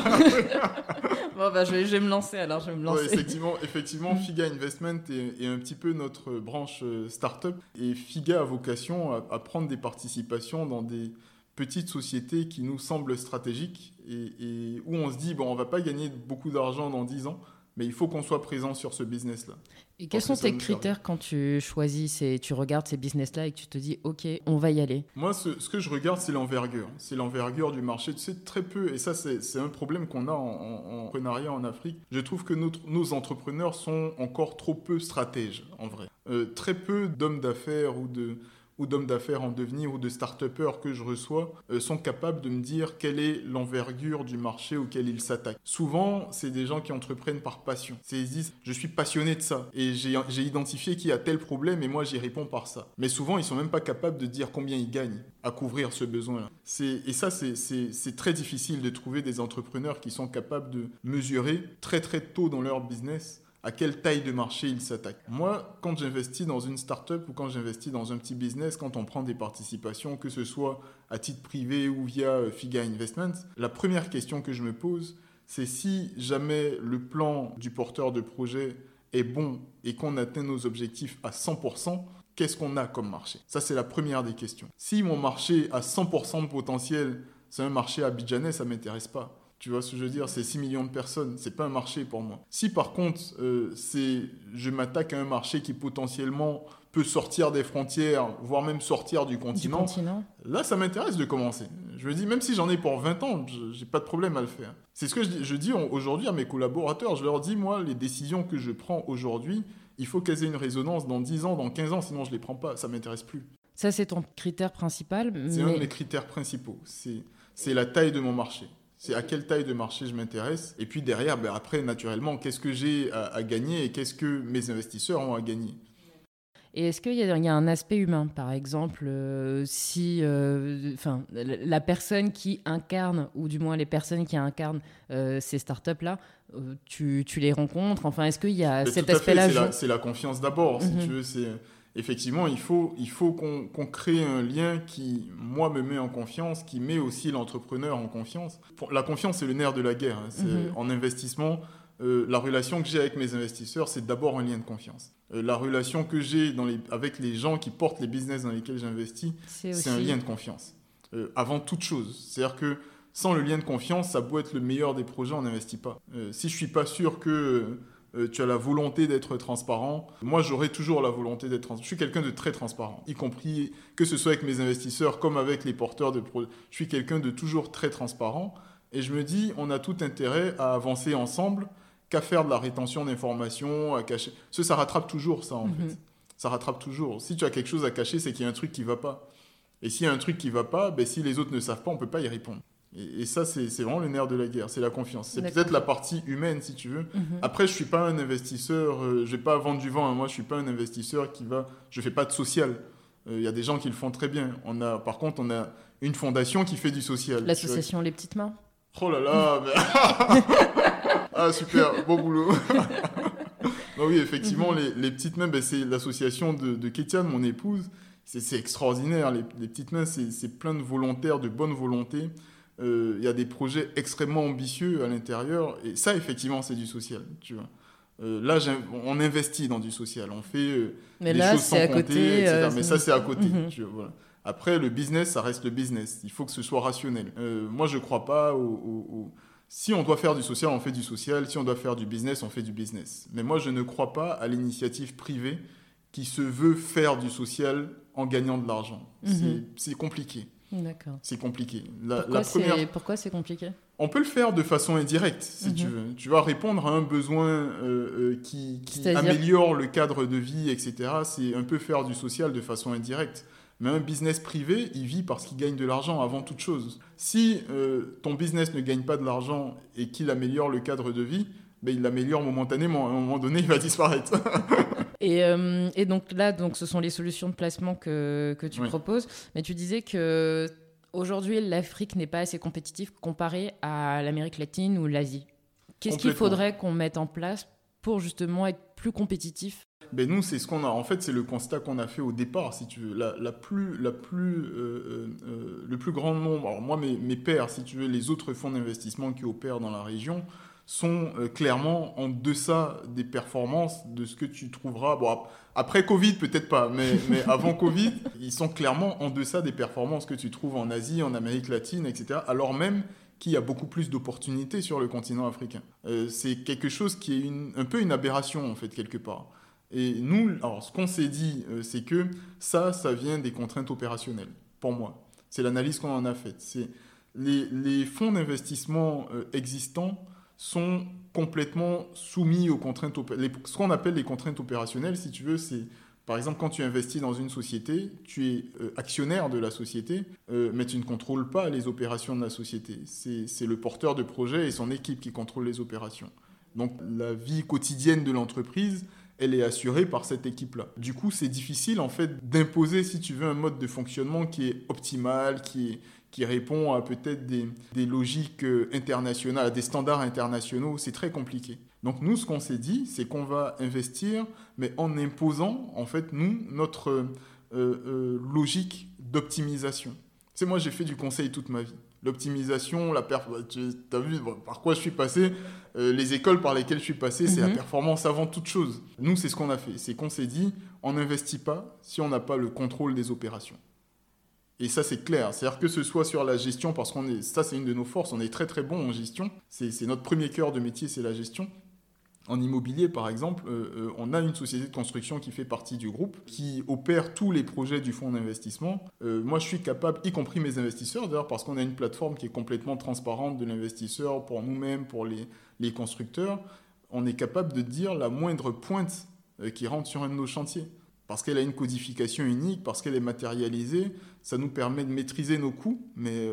Bon, bah, je, vais, me lancer alors, je vais me lancer. effectivement, effectivement, Figa Investment est, un petit peu notre branche euh, startup et Figa a vocation à, prendre des participations dans des petites sociétés qui nous semblent stratégiques et, et où on se dit, bon, on va pas gagner beaucoup d'argent dans 10 ans, mais il faut qu'on soit présent sur ce business-là. Et quels sont tes critères quand tu choisis, ces, tu regardes ces business-là et que tu te dis, OK, on va y aller? Moi, ce, que je regarde, c'est l'envergure. C'est l'envergure du marché. Tu sais, très peu, et ça, c'est un problème qu'on a en, entrepreneuriat en Afrique. Je trouve que notre, nos entrepreneurs sont encore trop peu stratèges, en vrai. Euh, très peu d'hommes d'affaires ou de ou d'hommes d'affaires en devenir ou de start-upers que je reçois euh, sont capables de me dire quelle est l'envergure du marché auquel ils s'attaquent. Souvent, c'est des gens qui entreprennent par passion. Ils se disent, je suis passionné de ça et j'ai identifié qu'il y a tel problème et moi j'y réponds par ça. Mais souvent, ils sont même pas capables de dire combien ils gagnent à couvrir ce besoin-là. Et ça, c'est très difficile de trouver des entrepreneurs qui sont capables de mesurer très très tôt dans leur business à quelle taille de marché il s'attaque. Moi, quand j'investis dans une start-up ou quand j'investis dans un petit business, quand on prend des participations, que ce soit à titre privé ou via euh, FIGA Investments, la première question que je me pose, c'est si jamais le plan du porteur de projet est bon et qu'on atteint nos objectifs à 100%, qu'est-ce qu'on a comme marché? Ça, c'est la première des questions. Si mon marché a 100% de potentiel, c'est un marché abidjanais, ça ne m'intéresse pas. Tu vois ce que je veux dire? C'est 6 millions de personnes, c'est pas un marché pour moi. Si par contre, euh, c'est je m'attaque à un marché qui potentiellement peut sortir des frontières, voire même sortir du continent, là ça m'intéresse de commencer. Je me dis, même si j'en ai pour 20 ans, j'ai pas de problème à le faire. C'est ce que je dis, je dis aujourd'hui à mes collaborateurs, je leur dis, moi, les décisions que je prends aujourd'hui, il faut qu'elles aient une résonance dans 10 ans, dans 15 ans, sinon je les prends pas, ça m'intéresse plus. Ça, c'est ton critère principal. C'est un de mes critères principaux. C'est la taille de mon marché. C'est à quelle taille de marché je m'intéresse. Et puis derrière, ben après, naturellement, qu'est-ce que j'ai à, gagner et qu'est-ce que mes investisseurs ont à gagner. Et est-ce qu'il y, a un aspect humain, par exemple, euh, si euh, enfin, la personne qui incarne, ou du moins les personnes qui incarnent euh, ces startups-là, tu, tu, les rencontres? Enfin, est-ce qu'il y a cet aspect-là C'est la, confiance d'abord, si mhm. tu veux. Effectivement, il faut, il faut qu'on crée un lien qui, moi, me met en confiance, qui met aussi l'entrepreneur en confiance. La confiance, c'est le nerf de la guerre. Hein. Mhm. En investissement, euh, la relation que j'ai avec mes investisseurs, c'est d'abord un lien de confiance. Euh, la relation que j'ai avec les gens qui portent les business dans lesquels j'investis, c'est un lien de confiance. Euh, avant toute chose. C'est-à-dire que sans le lien de confiance, ça peut être le meilleur des projets, on n'investit pas. si je suis pas sûr que tu as la volonté d'être transparent. Moi, j'aurai toujours la volonté d'être transparent. Je suis quelqu'un de très transparent, y compris que ce soit avec mes investisseurs comme avec les porteurs de projets. Je suis quelqu'un de toujours très transparent. Et je me dis, on a tout intérêt à avancer ensemble qu'à faire de la rétention d'informations, à cacher. Ça, ça rattrape toujours, ça, en mhm. fait. Ça rattrape toujours. Si tu as quelque chose à cacher, c'est qu'il y a un truc qui va pas. Et s'il y a un truc qui va pas, ben, si les autres ne savent pas, on peut pas y répondre. Et, ça, c'est vraiment le nerf de la guerre, c'est la confiance. C'est peut-être la partie humaine, si tu veux. Mhm. Après, je suis pas un investisseur, euh, je vais pas vendre du vent. Hein. Moi, je suis pas un investisseur qui va. Je fais pas de social. Euh, il y a des gens qui le font très bien. On a, par contre, on a une fondation qui fait du social. L'association Les Petites Mains. Oh là là, Ah, super, bon boulot. oui, effectivement, mhm. les, petites mains, ben, c'est l'association de, de Kétiane, mon épouse. C'est extraordinaire. Les, petites mains, c'est plein de volontaires, de bonne volonté. Euh, il y a des projets extrêmement ambitieux à l'intérieur. Et ça, effectivement, c'est du social, tu vois. Euh, là, on investit dans du social. On fait euh, Mais des là, choses sans à compter, côté, Mais ça, c'est à côté. Mhm. tu vois, Après, le business, ça reste le business. Il faut que ce soit rationnel. moi, je ne crois pas au si on doit faire du social, on fait du social. Si on doit faire du business, on fait du business. Mais moi, je ne crois pas à l'initiative privée qui se veut faire du social en gagnant de l'argent. Mhm. C'est compliqué. D'accord. C'est compliqué. pourquoi c'est compliqué? On peut le faire de façon indirecte, si tu mhm. veux. Tu vas répondre à un besoin euh, euh, qui, qui améliore le cadre de vie, etc. C'est un peu faire du social de façon indirecte. Mais un business privé, il vit parce qu'il gagne de l'argent avant toute chose. Si euh, ton business ne gagne pas de l'argent et qu'il améliore le cadre de vie, ben, il l'améliore momentanément. À un moment donné, il va disparaître. et, euh, et, donc là, donc, ce sont les solutions de placement que, que tu proposes. Mais tu disais que aujourd'hui, l'Afrique n'est pas assez compétitive comparée à l'Amérique latine ou l'Asie. Qu'est-ce qu'il faudrait qu'on mette en place pour justement être plus compétitif? Ben nous, c'est ce qu'on a. En fait, c'est le constat qu'on a fait au départ, si tu veux. La, plus, la plus, euh, euh, le plus grand nombre. Alors moi, mes, mes pairs, si tu veux, les autres fonds d'investissement qui opèrent dans la région sont clairement en deçà des performances de ce que tu trouveras. Bon, après Covid, peut-être pas, mais, mais avant Covid, ils sont clairement en deçà des performances que tu trouves en Asie, en Amérique latine, etc. Alors même qu'il y a beaucoup plus d'opportunités sur le continent africain. c'est quelque chose qui est une, un peu une aberration, en fait, quelque part. Et nous, alors ce qu'on s'est dit, euh, c'est que ça, ça vient des contraintes opérationnelles, pour moi. C'est l'analyse qu'on en a faite. C'est les, les, fonds d'investissement euh, existants sont complètement soumis aux contraintes, les, ce qu'on appelle les contraintes opérationnelles, si tu veux, c'est par exemple, quand tu investis dans une société, tu es euh, actionnaire de la société, mais tu ne contrôles pas les opérations de la société. C'est le porteur de projet et son équipe qui contrôlent les opérations. Donc la vie quotidienne de l'entreprise, elle est assurée par cette équipe-là. Du coup, c'est difficile en fait d'imposer, si tu veux, un mode de fonctionnement qui est optimal, qui, qui répond à peut-être des, des, logiques euh, internationales, à des standards internationaux. C'est très compliqué. Donc nous, ce qu'on s'est dit, c'est qu'on va investir, mais en imposant, en fait, nous, notre euh, euh, logique d'optimisation. C'est moi, j'ai fait du conseil toute ma vie l'optimisation, la tu as vu par quoi je suis passé, euh, les écoles par lesquelles je suis passé, c'est la mhm. performance avant toute chose. Nous, c'est ce qu'on a fait. C'est qu'on s'est dit, on n'investit pas si on n'a pas le contrôle des opérations. Et ça, c'est clair. C'est-à-dire que ce soit sur la gestion, parce qu'on est, ça, c'est une de nos forces, on est très très bon en gestion. C'est notre premier cœur de métier, c'est la gestion. En immobilier, par exemple, euh, euh, on a une société de construction qui fait partie du groupe, qui opère tous les projets du fonds d'investissement. Euh, moi, je suis capable, y compris mes investisseurs, d'ailleurs, parce qu'on a une plateforme qui est complètement transparente de l'investisseur pour nous-mêmes, pour les, les, constructeurs, on est capable de dire la moindre pointe qui rentre sur un de nos chantiers. Parce qu'elle a une codification unique, parce qu'elle est matérialisée, ça nous permet de maîtriser nos coûts. Mais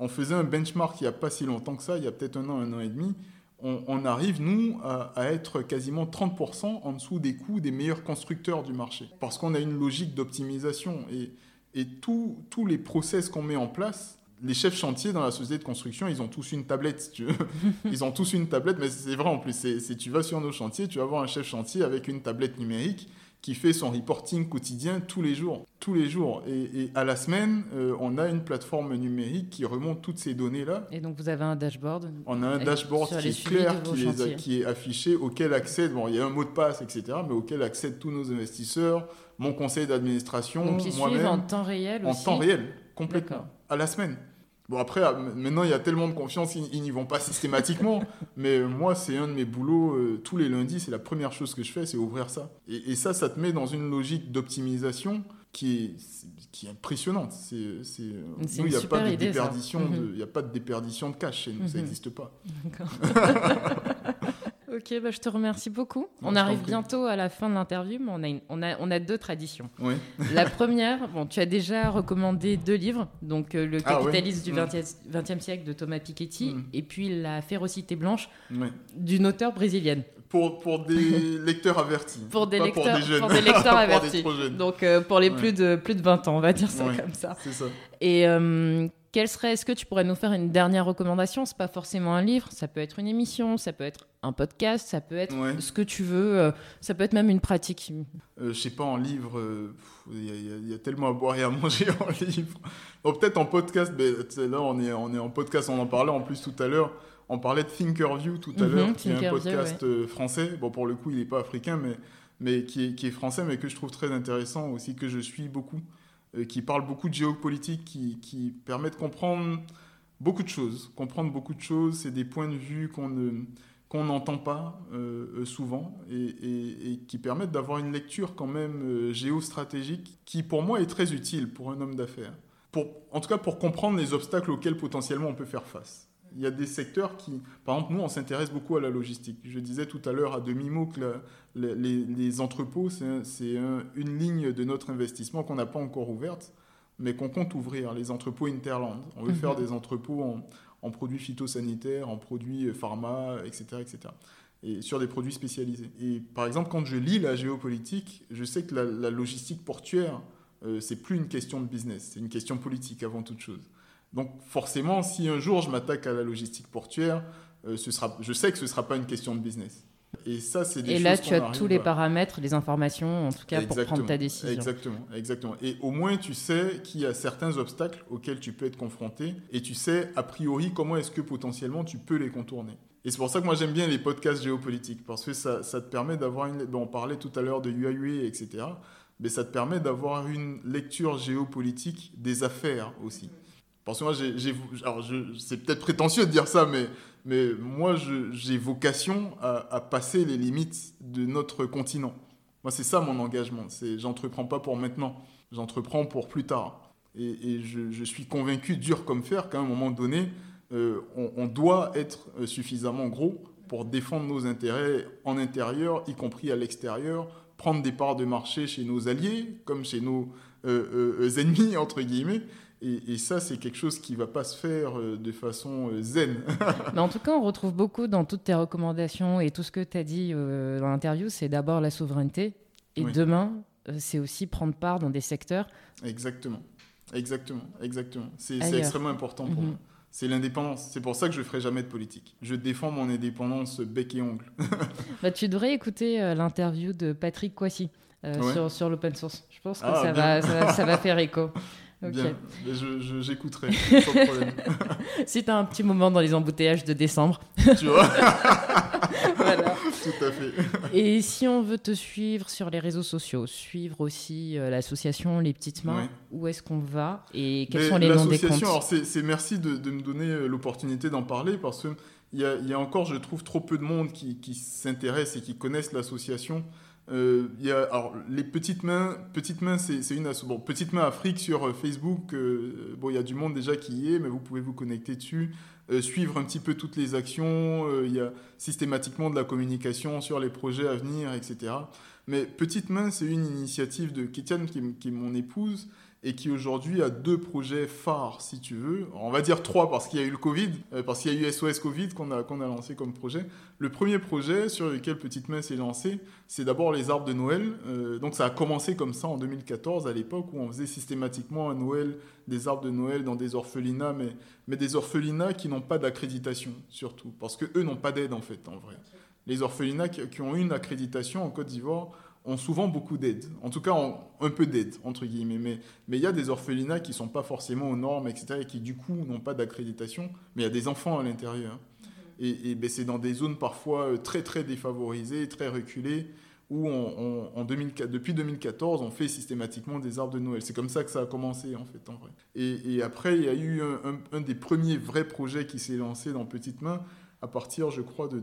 on, faisait un benchmark il n'y a pas si longtemps que ça, il y a peut-être un an, un an et demi. On, arrive, nous, à, être quasiment 30% en dessous des coûts des meilleurs constructeurs du marché. Parce qu'on a une logique d'optimisation. Et, et tous les process qu'on met en place, les chefs chantiers dans la société de construction, ils ont tous une tablette, si tu veux. Ils ont tous une tablette, mais c'est vrai en plus. Si tu vas sur nos chantiers, tu vas voir un chef chantier avec une tablette numérique qui fait son reporting quotidien tous les jours. Tous les jours. Et, à la semaine, euh, on a une plateforme numérique qui remonte toutes ces données-là. Et donc vous avez un dashboard On a un dashboard qui est clair, qui, qui, est affiché, auquel accèdent, bon, il y a un mot de passe, etc., mais auquel accèdent tous nos investisseurs, mon conseil d'administration, moi-même. en temps réel En temps réel, complètement. À la semaine. Bon, après, maintenant, il y a tellement de confiance, ils n'y vont pas systématiquement. mais moi, c'est un de mes boulots. Euh, tous les lundis, c'est la première chose que je fais, c'est ouvrir ça. Et, ça, ça te met dans une logique d'optimisation qui est, qui est impressionnante. C'est, nous, il n'y a, pas de déperdition de, mhm. a pas de déperdition de cash chez nous, ça n'existe mhm. pas. Ok, bah, je te remercie beaucoup. on arrive bientôt à la fin de l'interview, mais on a, on, a, on a deux traditions. Oui. la première, bon, tu as déjà recommandé deux livres, donc euh, Le ah capitalisme du XXe mm. siècle de Thomas Piketty mm. et puis La férocité blanche d'une auteure brésilienne. Pour, pour des lecteurs avertis. Pour des, lecteurs, pour des, jeunes. Pour des lecteurs avertis. donc euh, pour les plus, de, plus de 20 ans, on va dire ça comme ça. C'est ça. Et euh, quel serait, est-ce que tu pourrais nous faire une dernière recommandation? C'est pas forcément un livre, ça peut être une émission, ça peut être un podcast, ça peut être ce que tu veux, euh, ça peut être même une pratique. Euh, je sais pas, en livre, il y, a tellement à boire et à manger en livre. peut-être en podcast, mais là on est, on est en podcast, on en parlait en plus tout à l'heure. On parlait de Thinkerview tout à mhm, l'heure, qui est un podcast euh, français. Bon, pour le coup, il n'est pas africain, mais, mais qui, est, qui est français, mais que je trouve très intéressant aussi, que je suis beaucoup. Euh, qui parle beaucoup de géopolitique, qui, permet de comprendre beaucoup de choses. Comprendre beaucoup de choses, c'est des points de vue qu'on ne qu'on n'entend pas euh, souvent et, qui permettent d'avoir une lecture quand même euh, géostratégique qui pour moi est très utile pour un homme d'affaires. En tout cas pour comprendre les obstacles auxquels potentiellement on peut faire face il y a des secteurs qui, par exemple, nous, on s'intéresse beaucoup à la logistique. Je disais tout à l'heure à demi-mot que les, entrepôts, c'est une ligne de notre investissement qu'on n'a pas encore ouverte, mais qu'on compte ouvrir, les entrepôts Interland. On veut faire mhm. des entrepôts en, produits phytosanitaires, en produits pharma, etc., etc. Et sur des produits spécialisés. Et par exemple, quand je lis la géopolitique, je sais que la, logistique portuaire, euh, c'est plus une question de business, c'est une question politique avant toute chose. Donc forcément, si un jour je m'attaque à la logistique portuaire, euh, ce sera, je sais que ce ne sera pas une question de business. Et ça, c'est des Et là, tu as tous les paramètres, les informations, en tout cas, pour prendre ta décision. Exactement, exactement. Et au moins, tu sais qu'il y a certains obstacles auxquels tu peux être confronté, et tu sais, a priori, comment est-ce que potentiellement tu peux les contourner. Et c'est pour ça que moi, j'aime bien les podcasts géopolitiques, parce que ça, ça te permet d'avoir une... on parlait tout à l'heure de UAE, etc., mais ça te permet d'avoir une lecture géopolitique des affaires aussi. Parce que moi, c'est peut-être prétentieux de dire ça, mais, moi, j'ai vocation à, passer les limites de notre continent. Moi, c'est ça mon engagement. C'est, j'entreprends pas pour maintenant, j'entreprends pour plus tard. Et, je, suis convaincu, dur comme fer, qu'à un moment donné, euh, on, doit être suffisamment gros pour défendre nos intérêts en intérieur, y compris à l'extérieur, prendre des parts de marché chez nos alliés, comme chez nos euh, euh, ennemis, entre guillemets, et, ça, c'est quelque chose qui ne va pas se faire euh, de façon euh, zen. Mais en tout cas, on retrouve beaucoup dans toutes tes recommandations et tout ce que tu as dit euh, dans l'interview, c'est d'abord la souveraineté. Et demain, c'est aussi prendre part dans des secteurs. Exactement, exactement, exactement. C'est extrêmement important pour mhm. moi. C'est l'indépendance. C'est pour ça que je ne ferai jamais de politique. Je défends mon indépendance bec et ongle. bah, tu devrais écouter l'interview de Patrick Coissy sur, sur l'open source. Je pense que ah, ça, va, ça, ça va faire écho. Bien, j'écouterai, sans problème. si tu as un petit moment dans les embouteillages de décembre. Tu vois Voilà. Tout à fait. Et si on veut te suivre sur les réseaux sociaux, suivre aussi euh, l'association Les Petites Mains, où est-ce qu'on va et quels sont les noms des comptes alors c'est merci de, de, me donner euh, l'opportunité d'en parler parce qu'il y, a, y a encore, je trouve, trop peu de monde qui, qui s'intéresse et qui connaissent l'association. Euh, y a, alors, les petites mains, petites mains c'est une bon, Petite Main Afrique sur euh, Facebook. Euh, bon, il y a du monde déjà qui y est, mais vous pouvez vous connecter dessus, suivre un petit peu toutes les actions. Il y a systématiquement de la communication sur les projets à venir, etc. Mais Petite Main, c'est une initiative de Kétiane, qui, qui est mon épouse, et qui aujourd'hui a deux projets phares, si tu veux. On va dire trois parce qu'il y a eu le Covid, euh, parce qu'il y a eu SOS Covid qu'on a, a lancé comme projet. Le premier projet sur lequel Petite Main s'est lancé, c'est d'abord les arbres de Noël. Euh, donc ça a commencé comme ça en 2014, à l'époque où on faisait systématiquement à Noël des arbres de Noël dans des orphelinats, mais, mais des orphelinats qui n'ont pas d'accréditation surtout, parce qu'eux n'ont pas d'aide en fait, en vrai. Les orphelinats qui, qui ont une accréditation en Côte d'Ivoire, ont souvent beaucoup d'aide. En tout cas, un peu d'aide, entre guillemets. Mais, mais il y a des orphelinats qui ne sont pas forcément aux normes, etc., et qui, du coup, n'ont pas d'accréditation. Mais il y a des enfants à l'intérieur. Mhm. Et, ben, c'est dans des zones parfois euh, très, très défavorisées, très reculées, où on, en 2004, depuis 2014, on fait systématiquement des arbres de Noël. C'est comme ça que ça a commencé, en fait, en vrai. Et, après, il y a eu un, un des premiers vrais projets qui s'est lancé dans Petite Main, à partir, je crois, de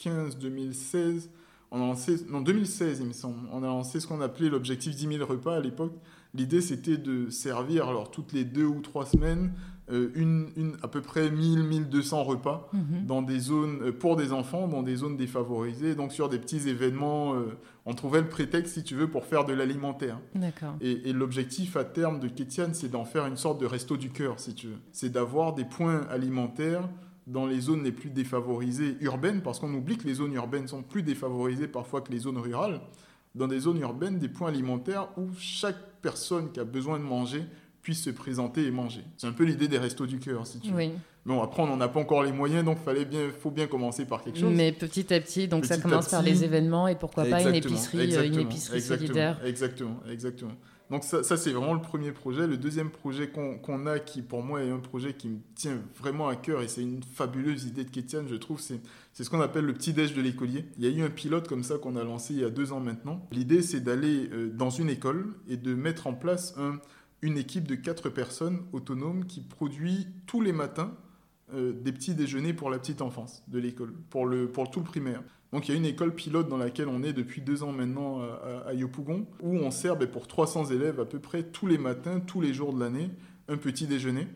2015-2016, on a lancé, en 2016, il me semble, on a lancé ce qu'on appelait l'objectif 10 000 repas à l'époque. L'idée, c'était de servir, alors toutes les deux ou trois semaines, euh, une, une, à peu près 1000, 1200 repas mhm. dans des zones, euh, pour des enfants, dans des zones défavorisées, donc sur des petits événements. Euh, on trouvait le prétexte, si tu veux, pour faire de l'alimentaire. D'accord. Et, et l'objectif à terme de Kétiane, c'est d'en faire une sorte de resto du cœur, si tu veux. C'est d'avoir des points alimentaires dans les zones les plus défavorisées urbaines, parce qu'on oublie que les zones urbaines sont plus défavorisées parfois que les zones rurales, dans des zones urbaines, des points alimentaires où chaque personne qui a besoin de manger puisse se présenter et manger. C'est un peu l'idée des restos du cœur, si tu veux. Oui. Bon, après, on n'en a pas encore les moyens, donc il bien, faut bien commencer par quelque chose. Mais petit à petit, donc ça commence par les événements et pourquoi pas une épicerie, euh, une épicerie solidaire. Exactement, exactement. Donc ça, c'est vraiment le premier projet. Le deuxième projet qu'on a, qui pour moi est un projet qui me tient vraiment à cœur, et c'est une fabuleuse idée de Kétiane, je trouve, c'est ce qu'on appelle le petit-déj de l'écolier. Il y a eu un pilote comme ça qu'on a lancé il y a deux ans maintenant. L'idée, c'est d'aller euh, dans une école et de mettre en place un, une équipe de quatre personnes autonomes qui produit tous les matins euh, des petits déjeuners pour la petite enfance de l'école, pour, pour tout le primaire. Donc il y a une école pilote dans laquelle on est depuis deux ans maintenant à, Yopougon, où on sert ben, pour 300 élèves à peu près tous les matins, tous les jours de l'année, un petit déjeuner.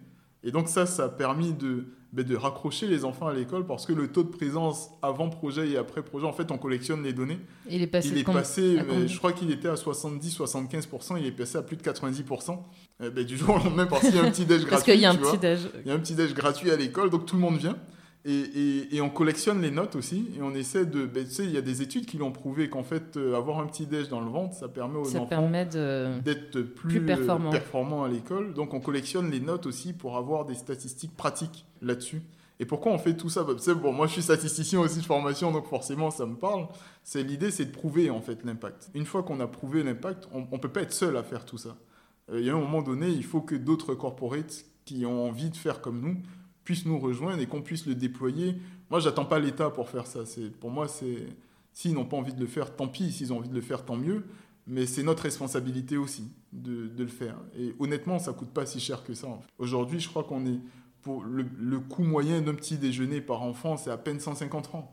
Et donc ça, ça a permis de, ben, de raccrocher les enfants à l'école parce que le taux de présence avant projet et après projet, en fait, on collectionne les données. Il est passé, il est passé je crois qu'il était à 70-75%, il est passé à plus de 90%. Eh ben, du jour au lendemain, parce qu'il y a un petit déj gratuit. parce qu'il y a un petit déj. Il y a un petit déj gratuit à l'école, donc tout le monde vient. Et, on collectionne les notes aussi, et on essaie de... Ben, tu sais, il y a des études qui l'ont prouvé qu'en fait, euh, avoir un petit déj dans le ventre, ça permet aux enfants d'être plus, plus performants. à l'école. Donc on collectionne les notes aussi pour avoir des statistiques pratiques là-dessus. Et pourquoi on fait tout ça? Ben, bon, Moi, je suis statisticien aussi de formation, donc forcément, ça me parle. C'est L'idée, c'est de prouver en fait l'impact. Une fois qu'on a prouvé l'impact, on ne peut pas être seul à faire tout ça. Euh, il y a un moment donné, il faut que d'autres corporates qui ont envie de faire comme nous puissent nous rejoindre et qu'on puisse le déployer. Moi, j'attends pas l'État pour faire ça. C'est pour moi, c'est s'ils n'ont pas envie de le faire, tant pis. S'ils ont envie de le faire, tant mieux. Mais c'est notre responsabilité aussi de, le faire. Et honnêtement, ça coûte pas si cher que ça. Aujourd'hui, je crois qu'on est pour le, le coût moyen d'un petit déjeuner par enfant, c'est à peine 150 francs.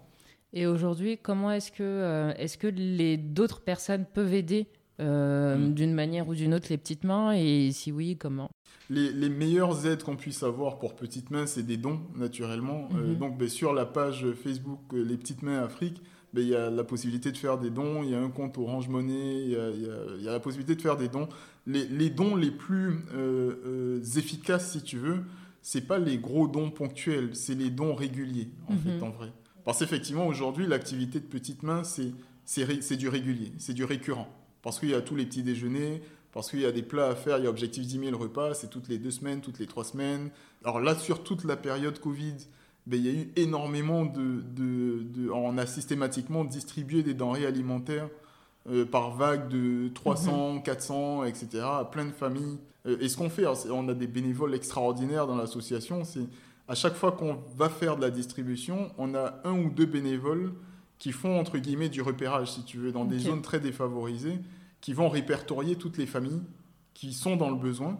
Et aujourd'hui, comment est-ce que, euh, est-ce que les d'autres personnes peuvent aider euh, mm. d'une manière ou d'une autre les petites mains Et si oui, comment? Les, meilleures aides qu'on puisse avoir pour Petites Mains, c'est des dons, naturellement. Euh, mhm. donc, ben, sur la page Facebook euh, Les Petites Mains Afrique, ben, il y a la possibilité de faire des dons. Il y a un compte Orange Money. Il y, a, la possibilité de faire des dons. Les, dons les plus efficaces, si tu veux, c'est pas les gros dons ponctuels, c'est les dons réguliers, en fait, mhm. en vrai. Parce qu'effectivement, aujourd'hui, l'activité de Petites Mains, c'est du régulier, c'est du récurrent. Parce qu'il y a tous les petits déjeuners, parce qu'il y a des plats à faire, il y a objectif 10 000 repas, c'est toutes les deux semaines, toutes les trois semaines. Alors là, sur toute la période Covid, ben, il y a eu énormément de, de, On a systématiquement distribué des denrées alimentaires euh, par vague de 300, 400, etc. à plein de familles. Euh, et ce qu'on fait, on a des bénévoles extraordinaires dans l'association, c'est à chaque fois qu'on va faire de la distribution, on a un ou deux bénévoles qui font, entre guillemets, du repérage, si tu veux, dans des zones très défavorisées qui vont répertorier toutes les familles qui sont dans le besoin.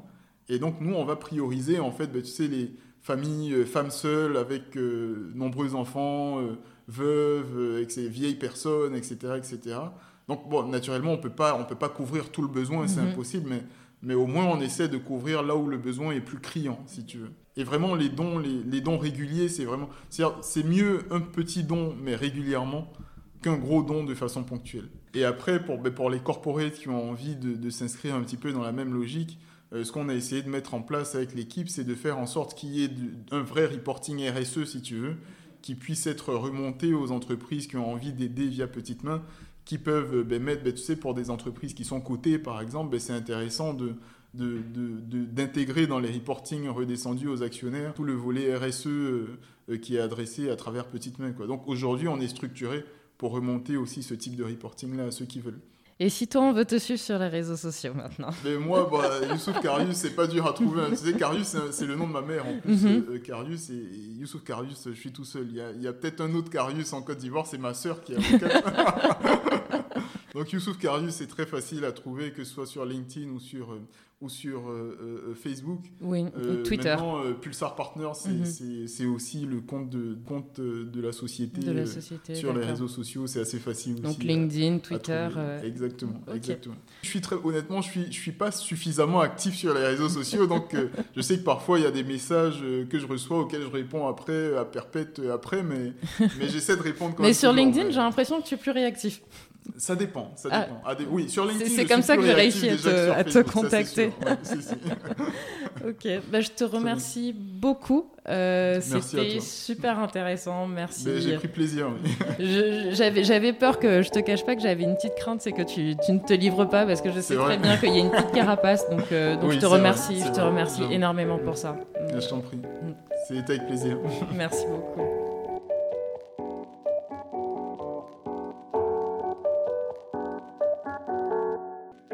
Et donc, nous, on va prioriser, en fait, ben, tu sais, les familles, euh, femmes seules avec euh, nombreux enfants, euh, veuves, avec ces vieilles personnes, etc., etc. Donc, bon, naturellement, on peut pas, on peut pas couvrir tout le besoin, c'est Mhm. impossible, mais, mais au moins, on essaie de couvrir là où le besoin est plus criant, si tu veux. Et vraiment, les dons, les, dons réguliers, c'est vraiment. C'est mieux un petit don, mais régulièrement, qu'un gros don de façon ponctuelle. Et après, pour, ben, pour les corporates qui ont envie de, s'inscrire un petit peu dans la même logique, euh, ce qu'on a essayé de mettre en place avec l'équipe, c'est de faire en sorte qu'il y ait un vrai reporting RSE, si tu veux, qui puisse être remonté aux entreprises qui ont envie d'aider via Petite Main, qui peuvent ben, mettre, ben, tu sais, pour des entreprises qui sont cotées, par exemple, c'est intéressant de de- de- de- d'intégrer dans les reportings redescendus aux actionnaires tout le volet RSE euh, euh, qui est adressé à travers Petite Main. Quoi. Donc aujourd'hui, on est structuré pour remonter aussi ce type de reporting-là à ceux qui veulent. Et si toi, on veut te suivre sur les réseaux sociaux maintenant Mais moi, bah, Youssouf Karius, c'est pas dur à trouver. hein. Tu sais, Karius, c'est le nom de ma mère en plus. Mhm. Euh, Karius et et Youssouf Karius, je suis tout seul. Il y a, peut-être un autre Karius en Côte d'Ivoire, c'est ma sœur qui est avocate. Donc Youssouf Karius, c'est très facile à trouver, que ce soit sur LinkedIn ou sur, euh, ou sur euh, euh, Facebook. Oui, Euh, Twitter. Maintenant, euh, Pulsar Partner, c'est Mhm. c'est- aussi le compte de, compte euh, de la société. De la euh, société. sur les réseaux sociaux, c'est assez facile aussi. Donc LinkedIn, à Twitter. euh, Exactement, exactement. Je suis très honnêtement, je suis je suis pas suffisamment actif sur les réseaux sociaux, donc euh, je sais que parfois il y a des messages euh, que je reçois auxquels je réponds après à perpète euh, après, mais mais j'essaie de répondre. Quand Mais sur LinkedIn, j'ai l'impression que tu es plus réactif. Ça dépend, ça Ah. dépend. Ah, des- Oui, sur LinkedIn. c'est comme ça que j'ai réussi à te- à Facebook, contacter. Ouais, si. Ok, bah, je te remercie beaucoup. Euh, C'était super intéressant. Merci. Mais j'ai pris plaisir. oui. J'avais peur que je te cache pas que j'avais une petite crainte, c'est que tu, tu ne te livres pas parce que je sais très bien qu'il y a une petite carapace. Donc, euh, donc Oui, je te vrai, remercie, je te remercie énormément pour ça. Je t'en prie. C'est avec plaisir. Merci beaucoup.